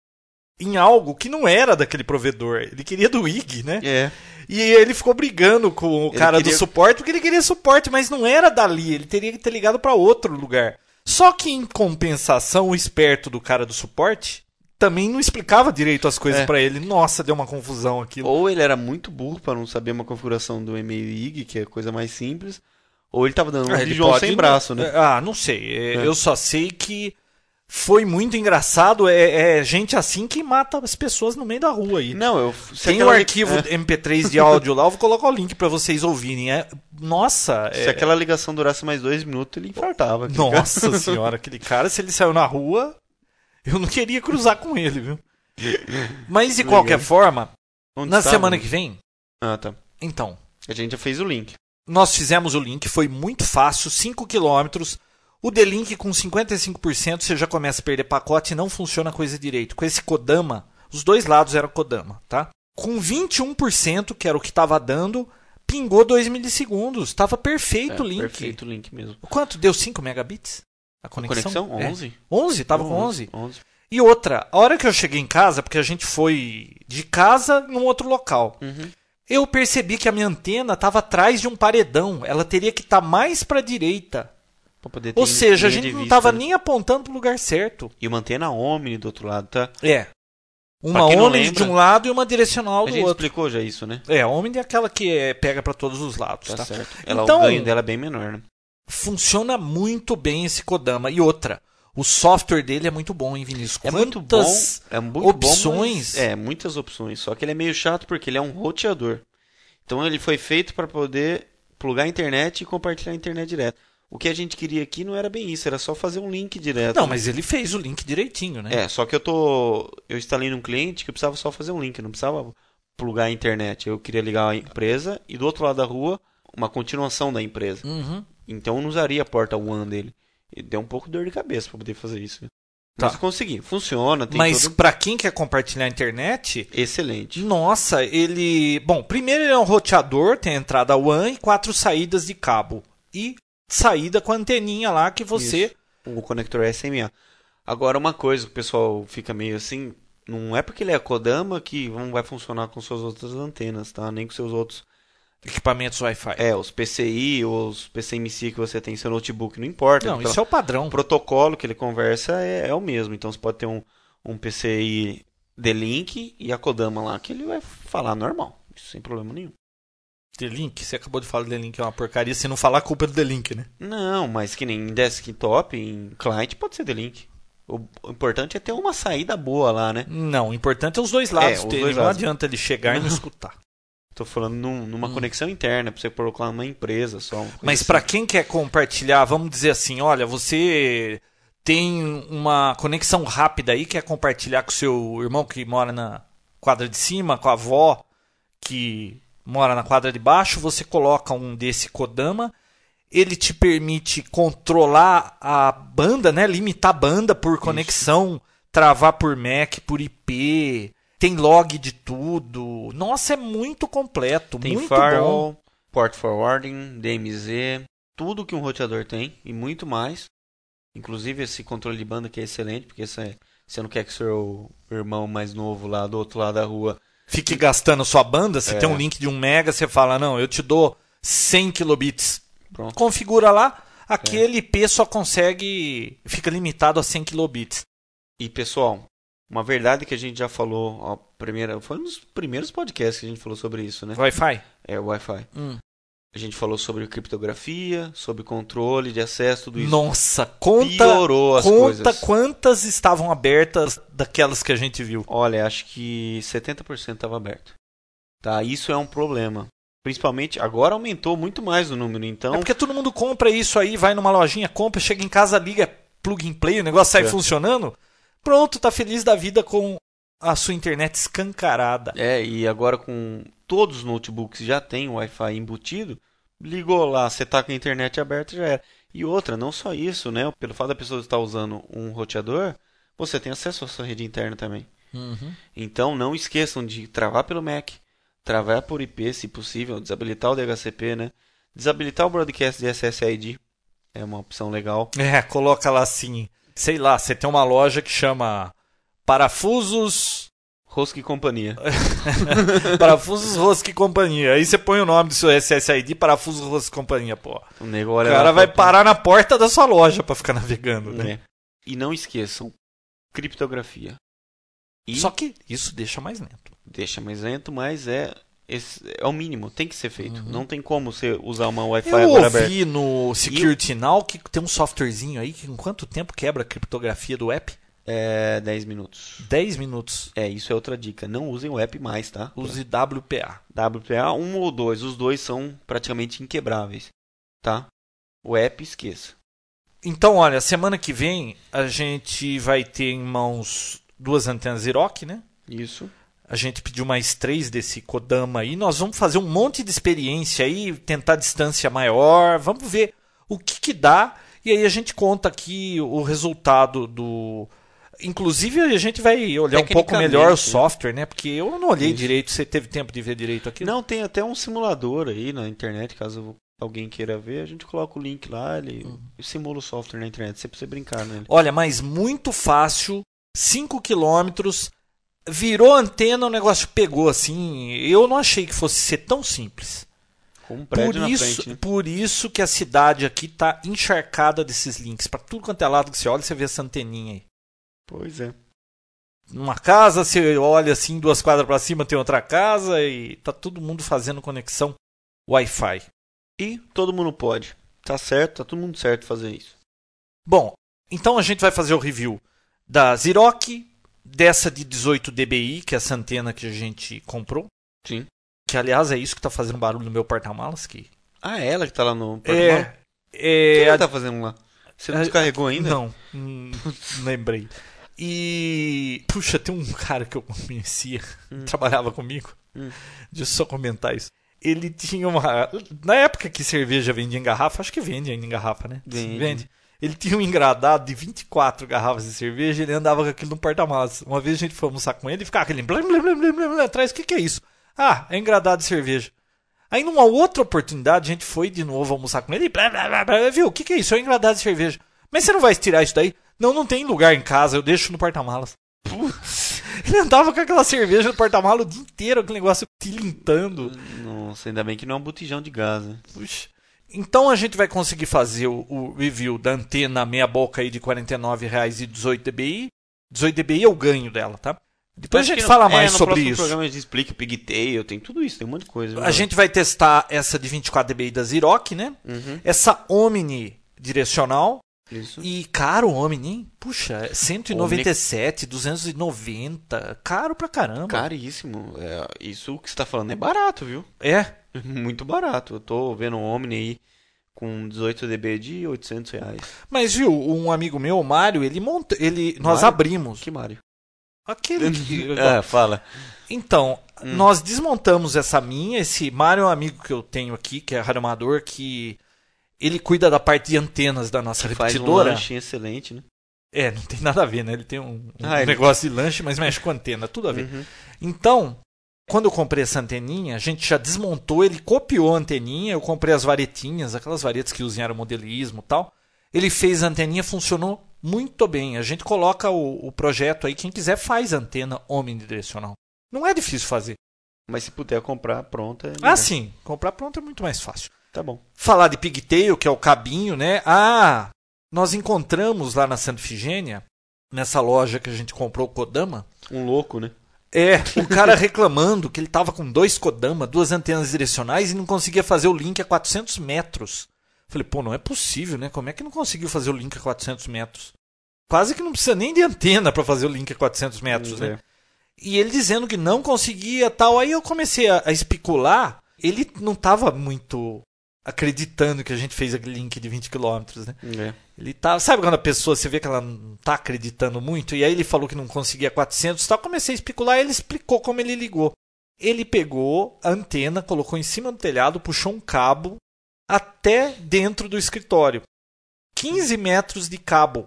em algo que não era daquele provedor. Ele queria do IG, né? É. E ele ficou brigando com o Ele cara queria- do suporte porque ele queria suporte, mas não era dali. Ele teria que ter ligado para outro lugar. Só que em compensação, o esperto do cara do suporte também não explicava direito as coisas É. pra ele. Nossa, deu uma confusão aquilo. Ou ele era muito burro para não saber uma configuração do e-mail IG, que é coisa mais simples, ou ele tava dando um Ah, de João sem braço, né? Ah, não sei. É, É. Eu só sei que foi muito engraçado. É, é gente assim que mata as pessoas no meio da rua aí. Não, eu Tem o li- arquivo é, MP3 de áudio lá, eu vou colocar o link pra vocês ouvirem. É, nossa, se é, aquela ligação durasse mais dois minutos, ele infartava. aquele cara. nossa senhora, aquele cara, se ele saiu na rua, eu não queria cruzar com ele, viu? Mas de Legal. qualquer forma, Onde na estava? semana que vem, Ah, tá. então, A gente já fez o link. nós fizemos o link, foi muito fácil, 5 km. O D-Link com 55% você já começa a perder pacote e não funciona a coisa direito. Com esse Kodama, os dois lados eram Kodama, tá? Com 21%, que era o que estava dando, pingou 2 milissegundos. Tava perfeito o É, link. Perfeito o link mesmo. Quanto? Deu 5 megabits? A conexão? Conexão? É. 11? 11? Tava com 11. 11. E outra, a hora que eu cheguei em casa, porque a gente foi de casa num outro local, Uhum. eu percebi que a minha antena estava atrás de um paredão. Ela teria que estar mais para direita. Ou seja, a gente não estava né? nem apontando para o lugar certo. E uma antena Omni do outro lado, tá? É. Uma Omni de um lado e uma direcional A do gente outro. explicou já isso, né? É, a Omni é aquela que é, pega para todos os lados. Tá, Tá? certo. Ela, Então- o ganho dela é bem menor, né? Funciona muito bem esse Kodama. E outra, o software dele é muito bom, hein, Vinícius? É muito bom. É muito opções. Bom, é, muitas opções. Só que ele é meio chato porque ele é um roteador. Então ele foi feito para poder plugar a internet e compartilhar a internet direto. O que a gente queria aqui não era bem isso, era só fazer um link direto. Não, mas ele fez o link direitinho, né? É, só que eu tô. Eu instalei num cliente que eu precisava só fazer um link, não precisava plugar a internet. Eu queria ligar a empresa e do outro lado da rua uma continuação da empresa. Uhum. Então eu não usaria a porta WAN dele. E deu um pouco de dor de cabeça para poder fazer isso. Tá. Mas consegui. Funciona, tem Mas todo... pra quem quer compartilhar a internet, Excelente. nossa, ele. Bom, primeiro ele é um roteador, tem a entrada WAN e quatro saídas de cabo. E saída com a anteninha lá que você. o conector SMA. Agora, uma coisa que o pessoal fica meio assim, não é porque ele é Kodama que não vai funcionar com suas outras antenas, tá? Nem com seus outros. Equipamentos Wi-Fi. É, os PCI ou os PCMC que você tem em seu notebook, não importa. Não, Então, isso é o padrão. O protocolo que ele conversa é, é o mesmo. Então você pode ter um, um PCI D-Link e a Kodama lá, que ele vai falar normal, sem problema nenhum. D-Link, você acabou de falar que D-Link é uma porcaria. Se não falar, a culpa é do D-Link, né? Não, mas que nem em desktop, em client, pode ser D-Link. O, o importante é ter uma saída boa lá, né? Não, o importante é os dois lados É, terem. dois não lados. adianta ele chegar e não escutar. Tô falando num- Hum. numa conexão interna, pra você colocar numa empresa só. uma Mas assim. para quem quer compartilhar, vamos dizer assim, olha, você tem uma conexão rápida aí, quer compartilhar com seu irmão que mora na quadra de cima, com a avó que mora na quadra de baixo, você coloca um desse Kodama, ele te permite controlar a banda, né, limitar a banda por conexão, travar por MAC, por IP, tem log de tudo. Nossa, é muito completo, Tem muito bom. firewall, port forwarding, DMZ, tudo que um roteador tem e muito mais. Inclusive esse controle de banda que é excelente, porque você, você não quer que seu irmão mais novo lá do outro lado da rua fique gastando sua banda, você É. tem um link de 1 mega, você fala, não, eu te dou 100 kilobits. Pronto. Configura lá, É. aquele IP só consegue, fica limitado a 100 kilobits. E pessoal, uma verdade que a gente já falou, ó, primeira, foi um dos primeiros podcasts que a gente falou sobre isso, né? Wi-Fi? É Wi-Fi. Hum. A gente falou sobre criptografia, sobre controle de acesso, tudo isso. Nossa, conta, piorou as conta coisas. quantas estavam abertas daquelas que a gente viu. Olha, acho que 70% estava aberto. Tá, isso é um problema. Principalmente agora aumentou muito mais o número, então É porque todo mundo compra isso aí, vai numa lojinha, compra, chega em casa, liga, plug and play, o negócio sai É. funcionando. Pronto, tá feliz da vida com a sua internet escancarada. é, e agora com todos os notebooks já tem Wi-Fi embutido, ligou lá, você tá com a internet aberta já era. E outra, não só isso, né? Pelo fato da pessoa estar usando um roteador, você tem acesso à sua rede interna também. Uhum. Então não esqueçam de travar pelo Mac, travar por IP se possível, desabilitar o DHCP, né? Desabilitar o broadcast de SSID é uma opção legal. É, coloca lá assim, sei lá, você tem uma loja que chama Parafusos, Rosca e companhia. Parafusos Rosca e Companhia. Aí você põe o nome do seu SSID, Parafusos Rosca e Companhia, pô. O O cara vai parar na porta da sua loja pra ficar navegando, né? É. E não esqueçam, criptografia. E Só que isso deixa mais lento. deixa mais lento, mas é esse é o mínimo, tem que ser feito. Uhum. Não tem como você usar uma Wi-Fi Eu agora aberta. ouvi no Security Now que tem um softwarezinho aí que em quanto tempo quebra a criptografia do app? É 10 minutos. 10 minutos. É, isso é outra dica. Não usem o app mais, tá? Use WPA. WPA, um ou dois. Os dois são praticamente inquebráveis, tá? O app, esqueça. Então, olha, semana que vem a gente vai ter em mãos duas antenas Ziroc, né? Isso. A gente pediu mais três desse Kodama aí. Nós vamos fazer um monte de experiência aí, tentar distância maior. Vamos ver o que, que dá. E aí a gente conta aqui o resultado do. Inclusive a gente vai olhar um pouco melhor o software, né? Porque eu não olhei Isso. direito. Você teve tempo de ver direito aqui? Não, tem até um simulador aí na internet, caso alguém queira ver, a gente coloca o link lá, ele Uhum. simula o software na internet, você precisa brincar nele. Olha, mas muito fácil. 5 quilômetros. Virou antena, o negócio pegou assim. Eu não achei que fosse ser tão simples. Com um prédio por isso, frente, né? por isso que a cidade aqui tá encharcada desses links. Para tudo quanto é lado que você olha, você vê essa anteninha aí. Pois é. Numa casa, você olha assim, duas quadras para cima, tem outra casa e tá todo mundo fazendo conexão Wi-Fi. E todo mundo pode. Tá certo, tá todo mundo certo fazer isso. Bom, então a gente vai fazer o review da Ziroc, dessa de 18 dBi, que é essa antena que a gente comprou. Sim. Que aliás é isso que tá fazendo barulho no meu porta-malas. Que... Ah, é ela que tá lá no porta-malas? É, O que é ela a tá fazendo lá? Você não É, descarregou ainda? Não, hum, lembrei. E. Puxa, tem um cara que eu conhecia, trabalhava comigo. Hum. Deixa eu só comentar isso. Ele tinha uma. Na época que cerveja vendia em garrafa, acho que vende ainda em garrafa, né? Vende. Ele tinha um engradado de 24 garrafas de cerveja e ele andava com aquilo no porta-malas. Uma vez a gente foi almoçar com ele e ficava aquele blá blá blá blá blá blá atrás. O que, que é isso? Ah, é engradado de cerveja. Aí numa outra oportunidade a gente foi de novo almoçar com ele e blá blá blá blá. Viu? O que, que é isso? É engradado de cerveja. Mas você não vai tirar isso daí? Não, não tem lugar em casa, eu deixo no porta-malas. Putz. Ele andava com aquela cerveja no porta-malas o dia inteiro, aquele negócio tilintando. Nossa, ainda bem que não é um botijão de gás, né? Puxa. Então a gente vai conseguir fazer o, o review da antena meia boca aí de R$ 49,00 e 18 dBi. 18 dBi é o ganho dela, tá? Depois a Acho gente que no- fala é, mais no sobre isso. programa a gente explica pigtail, tem tudo isso, tem um monte de coisa. A gente vai testar essa de 24 dBi da Ziroc, né? Uhum, Essa Omni direcional. Isso. E caro o Omni, hein? Puxa, é 197, 290. Caro pra caramba. Caríssimo. É, isso que você tá falando é barato, viu? É. Muito barato. Eu tô vendo um Omni aí com 18 dB de 800 reais. Mas viu, um amigo meu, o Mário, ele monta, ele nós Mário? abrimos Que Mario? aquele que- Ah, fala. Então, Hum. nós desmontamos essa minha. Esse Mário é um amigo que eu tenho aqui, que é radioamador, que ele cuida da parte de antenas da nossa Faz um repetidora. lanchinho excelente, né? é, não tem nada a ver, né? Ele tem um, um Ah, ele- negócio de lanche, mas mexe com antena, tudo a ver. Uhum. Então, quando eu comprei essa anteninha, a gente já desmontou, ele copiou a anteninha, eu comprei as varetinhas, aquelas varetas que usam em aeromodelismo e tal. Ele fez a anteninha, funcionou muito bem. A gente coloca o, o projeto aí, quem quiser faz antena omnidirecional. Não é difícil fazer. Mas se puder comprar pronta. é Ah, sim, comprar pronto é muito mais fácil. Tá bom. Falar de pigtail, que é o cabinho, né? Ah, nós encontramos lá na Santa Ifigênia, nessa loja que a gente comprou o Kodama, Um louco, né? é, o cara reclamando que ele tava com dois Kodama, duas antenas direcionais e não conseguia fazer o link a 400 metros. Falei, pô, não é possível, né? Como é que não conseguiu fazer o link a 400 metros? Quase que não precisa nem de antena para fazer o link a 400 metros, né? é. E ele dizendo que não conseguia tal. Aí eu comecei a, a especular. Ele não estava muito acreditando que a gente fez aquele link de 20 km, né? É. Ele tá, sabe quando a pessoa você vê que ela não tá acreditando muito e aí ele falou que não conseguia 400, tal, comecei a especular, ele explicou como ele ligou. Ele pegou a antena, colocou em cima do telhado, puxou um cabo até dentro do escritório. 15 metros de cabo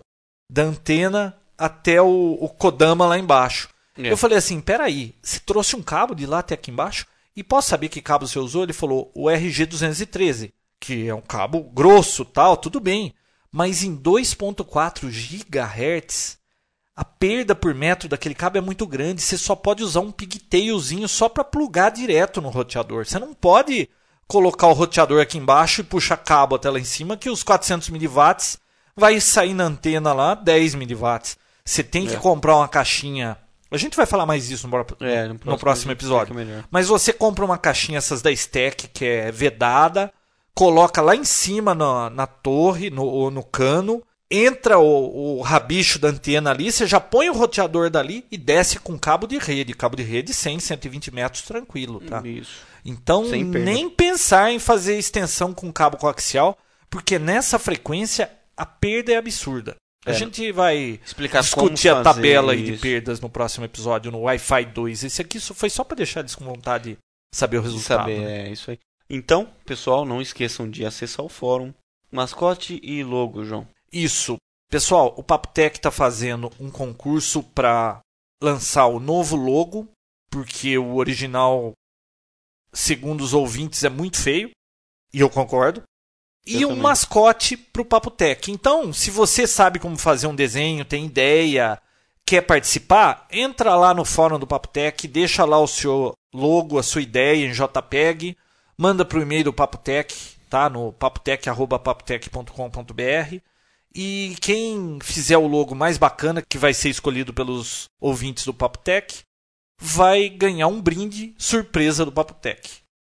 da antena até o, o Kodama lá embaixo. É. Eu falei assim, peraí, você trouxe um cabo de lá até aqui embaixo? E posso saber que cabo você usou? Ele falou, o RG213, que é um cabo grosso, tal, tudo bem. Mas em 2.4 GHz, a perda por metro daquele cabo é muito grande. Você só pode usar um pigtailzinho só para plugar direto no roteador. Você não pode colocar o roteador aqui embaixo e puxar cabo até lá em cima, que os 400 mW vai sair na antena lá 10 mW. Você tem que É. comprar uma caixinha A gente vai falar mais disso no, É, no próximo a gente episódio. Mas você compra uma caixinha essas da Stack, que é vedada, coloca lá em cima na, na torre, no, ou no cano, entra o, o rabicho da antena ali, você já põe o roteador dali e desce com cabo de rede. Cabo de rede 100, 120 metros tranquilo, tá? Isso. Então, nem pensar em fazer extensão com cabo coaxial, porque nessa frequência a perda é absurda. A É. gente vai Explicar discutir a tabela de perdas no próximo episódio, no Wi-Fi 2. Esse aqui foi só para deixar eles com vontade de saber o resultado. saber, né? é isso aí. Então, pessoal, não esqueçam de acessar o fórum. Mascote e logo, João. Isso. Pessoal, o Papotec está fazendo um concurso para lançar o novo logo, porque o original, segundo os ouvintes, é muito feio. E eu concordo. E um mascote para o Papotec. Então, se você sabe como fazer um desenho, tem ideia, quer participar, entra lá no fórum do Papotec, deixa lá o seu logo, a sua ideia em JPEG, manda para o e-mail do Papotec, tá? No papotec.papotec.com.br. E quem fizer o logo mais bacana, que vai ser escolhido pelos ouvintes do Papotec, vai ganhar um brinde surpresa do Papotec.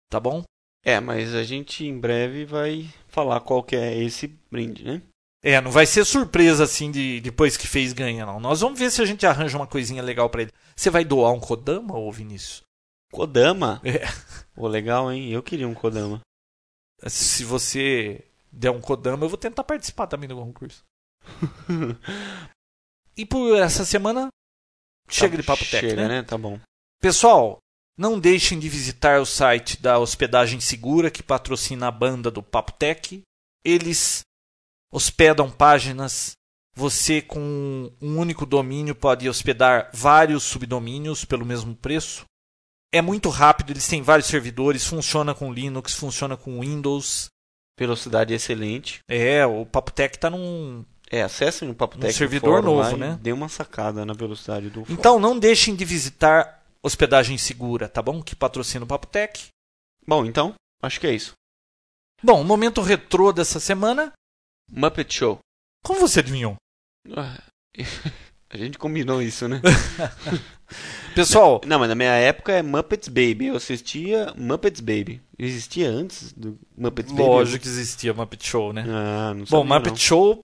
Tá bom? É, mas a gente em breve vai falar qual que é esse brinde, né? É, não vai ser surpresa assim de depois que fez ganha, não. Nós vamos ver se a gente arranja uma coisinha legal pra ele. Você vai doar um Kodama, ô Vinícius? Kodama? É. Pô, legal, hein? Eu queria um Kodama. Se você der um Kodama, eu vou tentar participar também do concurso. E por essa semana, chega de papo Chega, técnico, né? né? Tá bom. Pessoal, não deixem de visitar o site da Hospedagem Segura, que patrocina a banda do Papo Tech. Eles hospedam páginas. Você, com um único domínio, pode hospedar vários subdomínios pelo mesmo preço. É muito rápido, eles têm vários servidores, funciona com Linux, funciona com Windows. Velocidade excelente. É, o Papo Tech está num. É, acessem o Papo Um no servidor fórum novo, né? Dê uma sacada na velocidade do fórum. Então não deixem de visitar Hospedagem Segura, tá bom? Que patrocina o Papo Tech. Bom, então, acho que é isso. Bom, o momento retrô dessa semana. Muppet Show. Como você adivinhou? Ah, A gente combinou isso, né? Pessoal, Não, mas na minha época é Muppets Baby. Eu assistia Muppets Baby. Existia antes do Muppets Baby? lógico que existia Muppet Show, né? Ah, não Bom, Muppet não. Show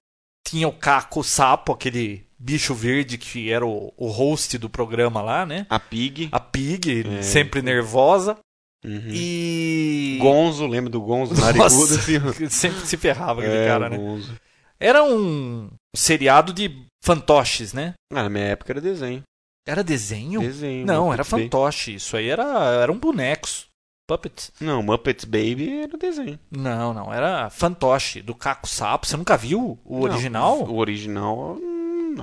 tinha o Caco Sapo, aquele bicho verde que era o, o host do programa lá, né? A Pig. A Pig, É. sempre nervosa. Uhum. E. Gonzo, lembra do Gonzo? Narigudo, assim. sempre se ferrava aquele É, cara, né? Gonzo. Era um seriado de fantoches, né? Ah, na minha época era desenho. Era desenho? Desenho. Não, Muppets era Baby. fantoche. Isso aí era, eram bonecos. Puppets. Não, Muppets Baby era desenho. Não, não. Era fantoche, do Caco Sapo. Você nunca viu o Não, original? O original,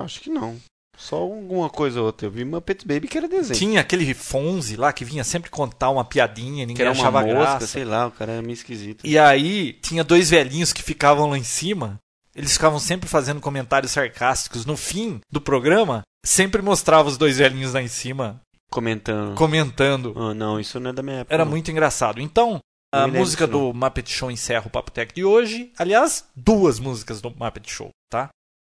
acho que não. Só alguma coisa ou outra. Eu vi Muppets Baby que era desenho. Tinha aquele Fonze lá que vinha sempre contar uma piadinha, ninguém que era achava mosca, graça. sei lá, o cara era meio esquisito. E aí tinha dois velhinhos que ficavam lá em cima. Eles ficavam sempre fazendo comentários sarcásticos. No fim do programa, sempre mostrava os dois velhinhos lá em cima Comentando. comentando. Ah, não, isso não é da minha época. Era não. muito engraçado. Então, a música do Muppet Show encerra o Papo Tech de hoje. Aliás, duas músicas do Muppet Show, tá?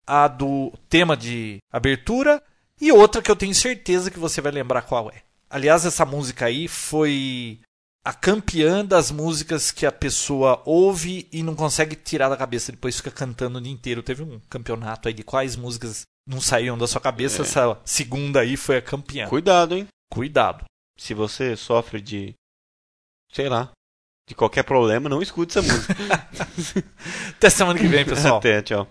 A do tema de abertura e outra que eu tenho certeza que você vai lembrar qual é. Aliás, essa música aí foi a campeã das músicas que a pessoa ouve e não consegue tirar da cabeça, depois fica cantando o dia inteiro. Teve um campeonato aí de quais músicas não saíam da sua cabeça, É. essa segunda aí foi a campeã. Cuidado, hein? Cuidado. Se você sofre de. sei lá. De qualquer problema, não escute essa música. Até semana que vem, pessoal. Até, tchau.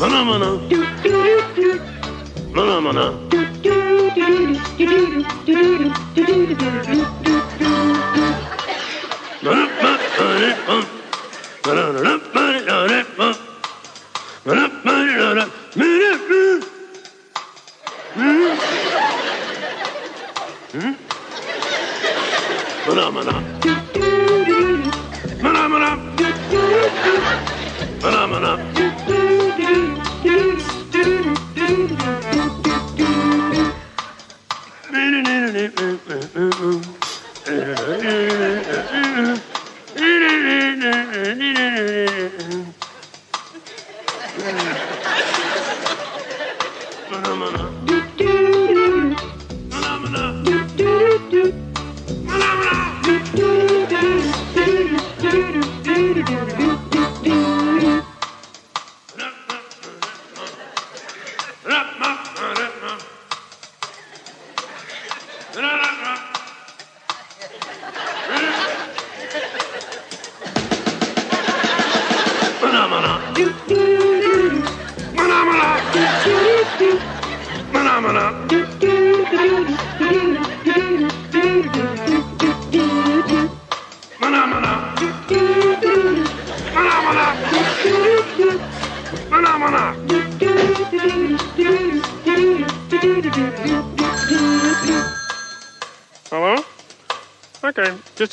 Manamana. Manamana. Phenomena.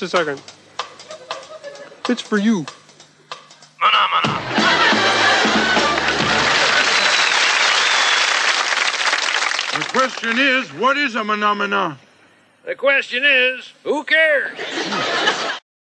A second. It's for you. Phenomena. The question is, what is a phenomena? The question is, who cares?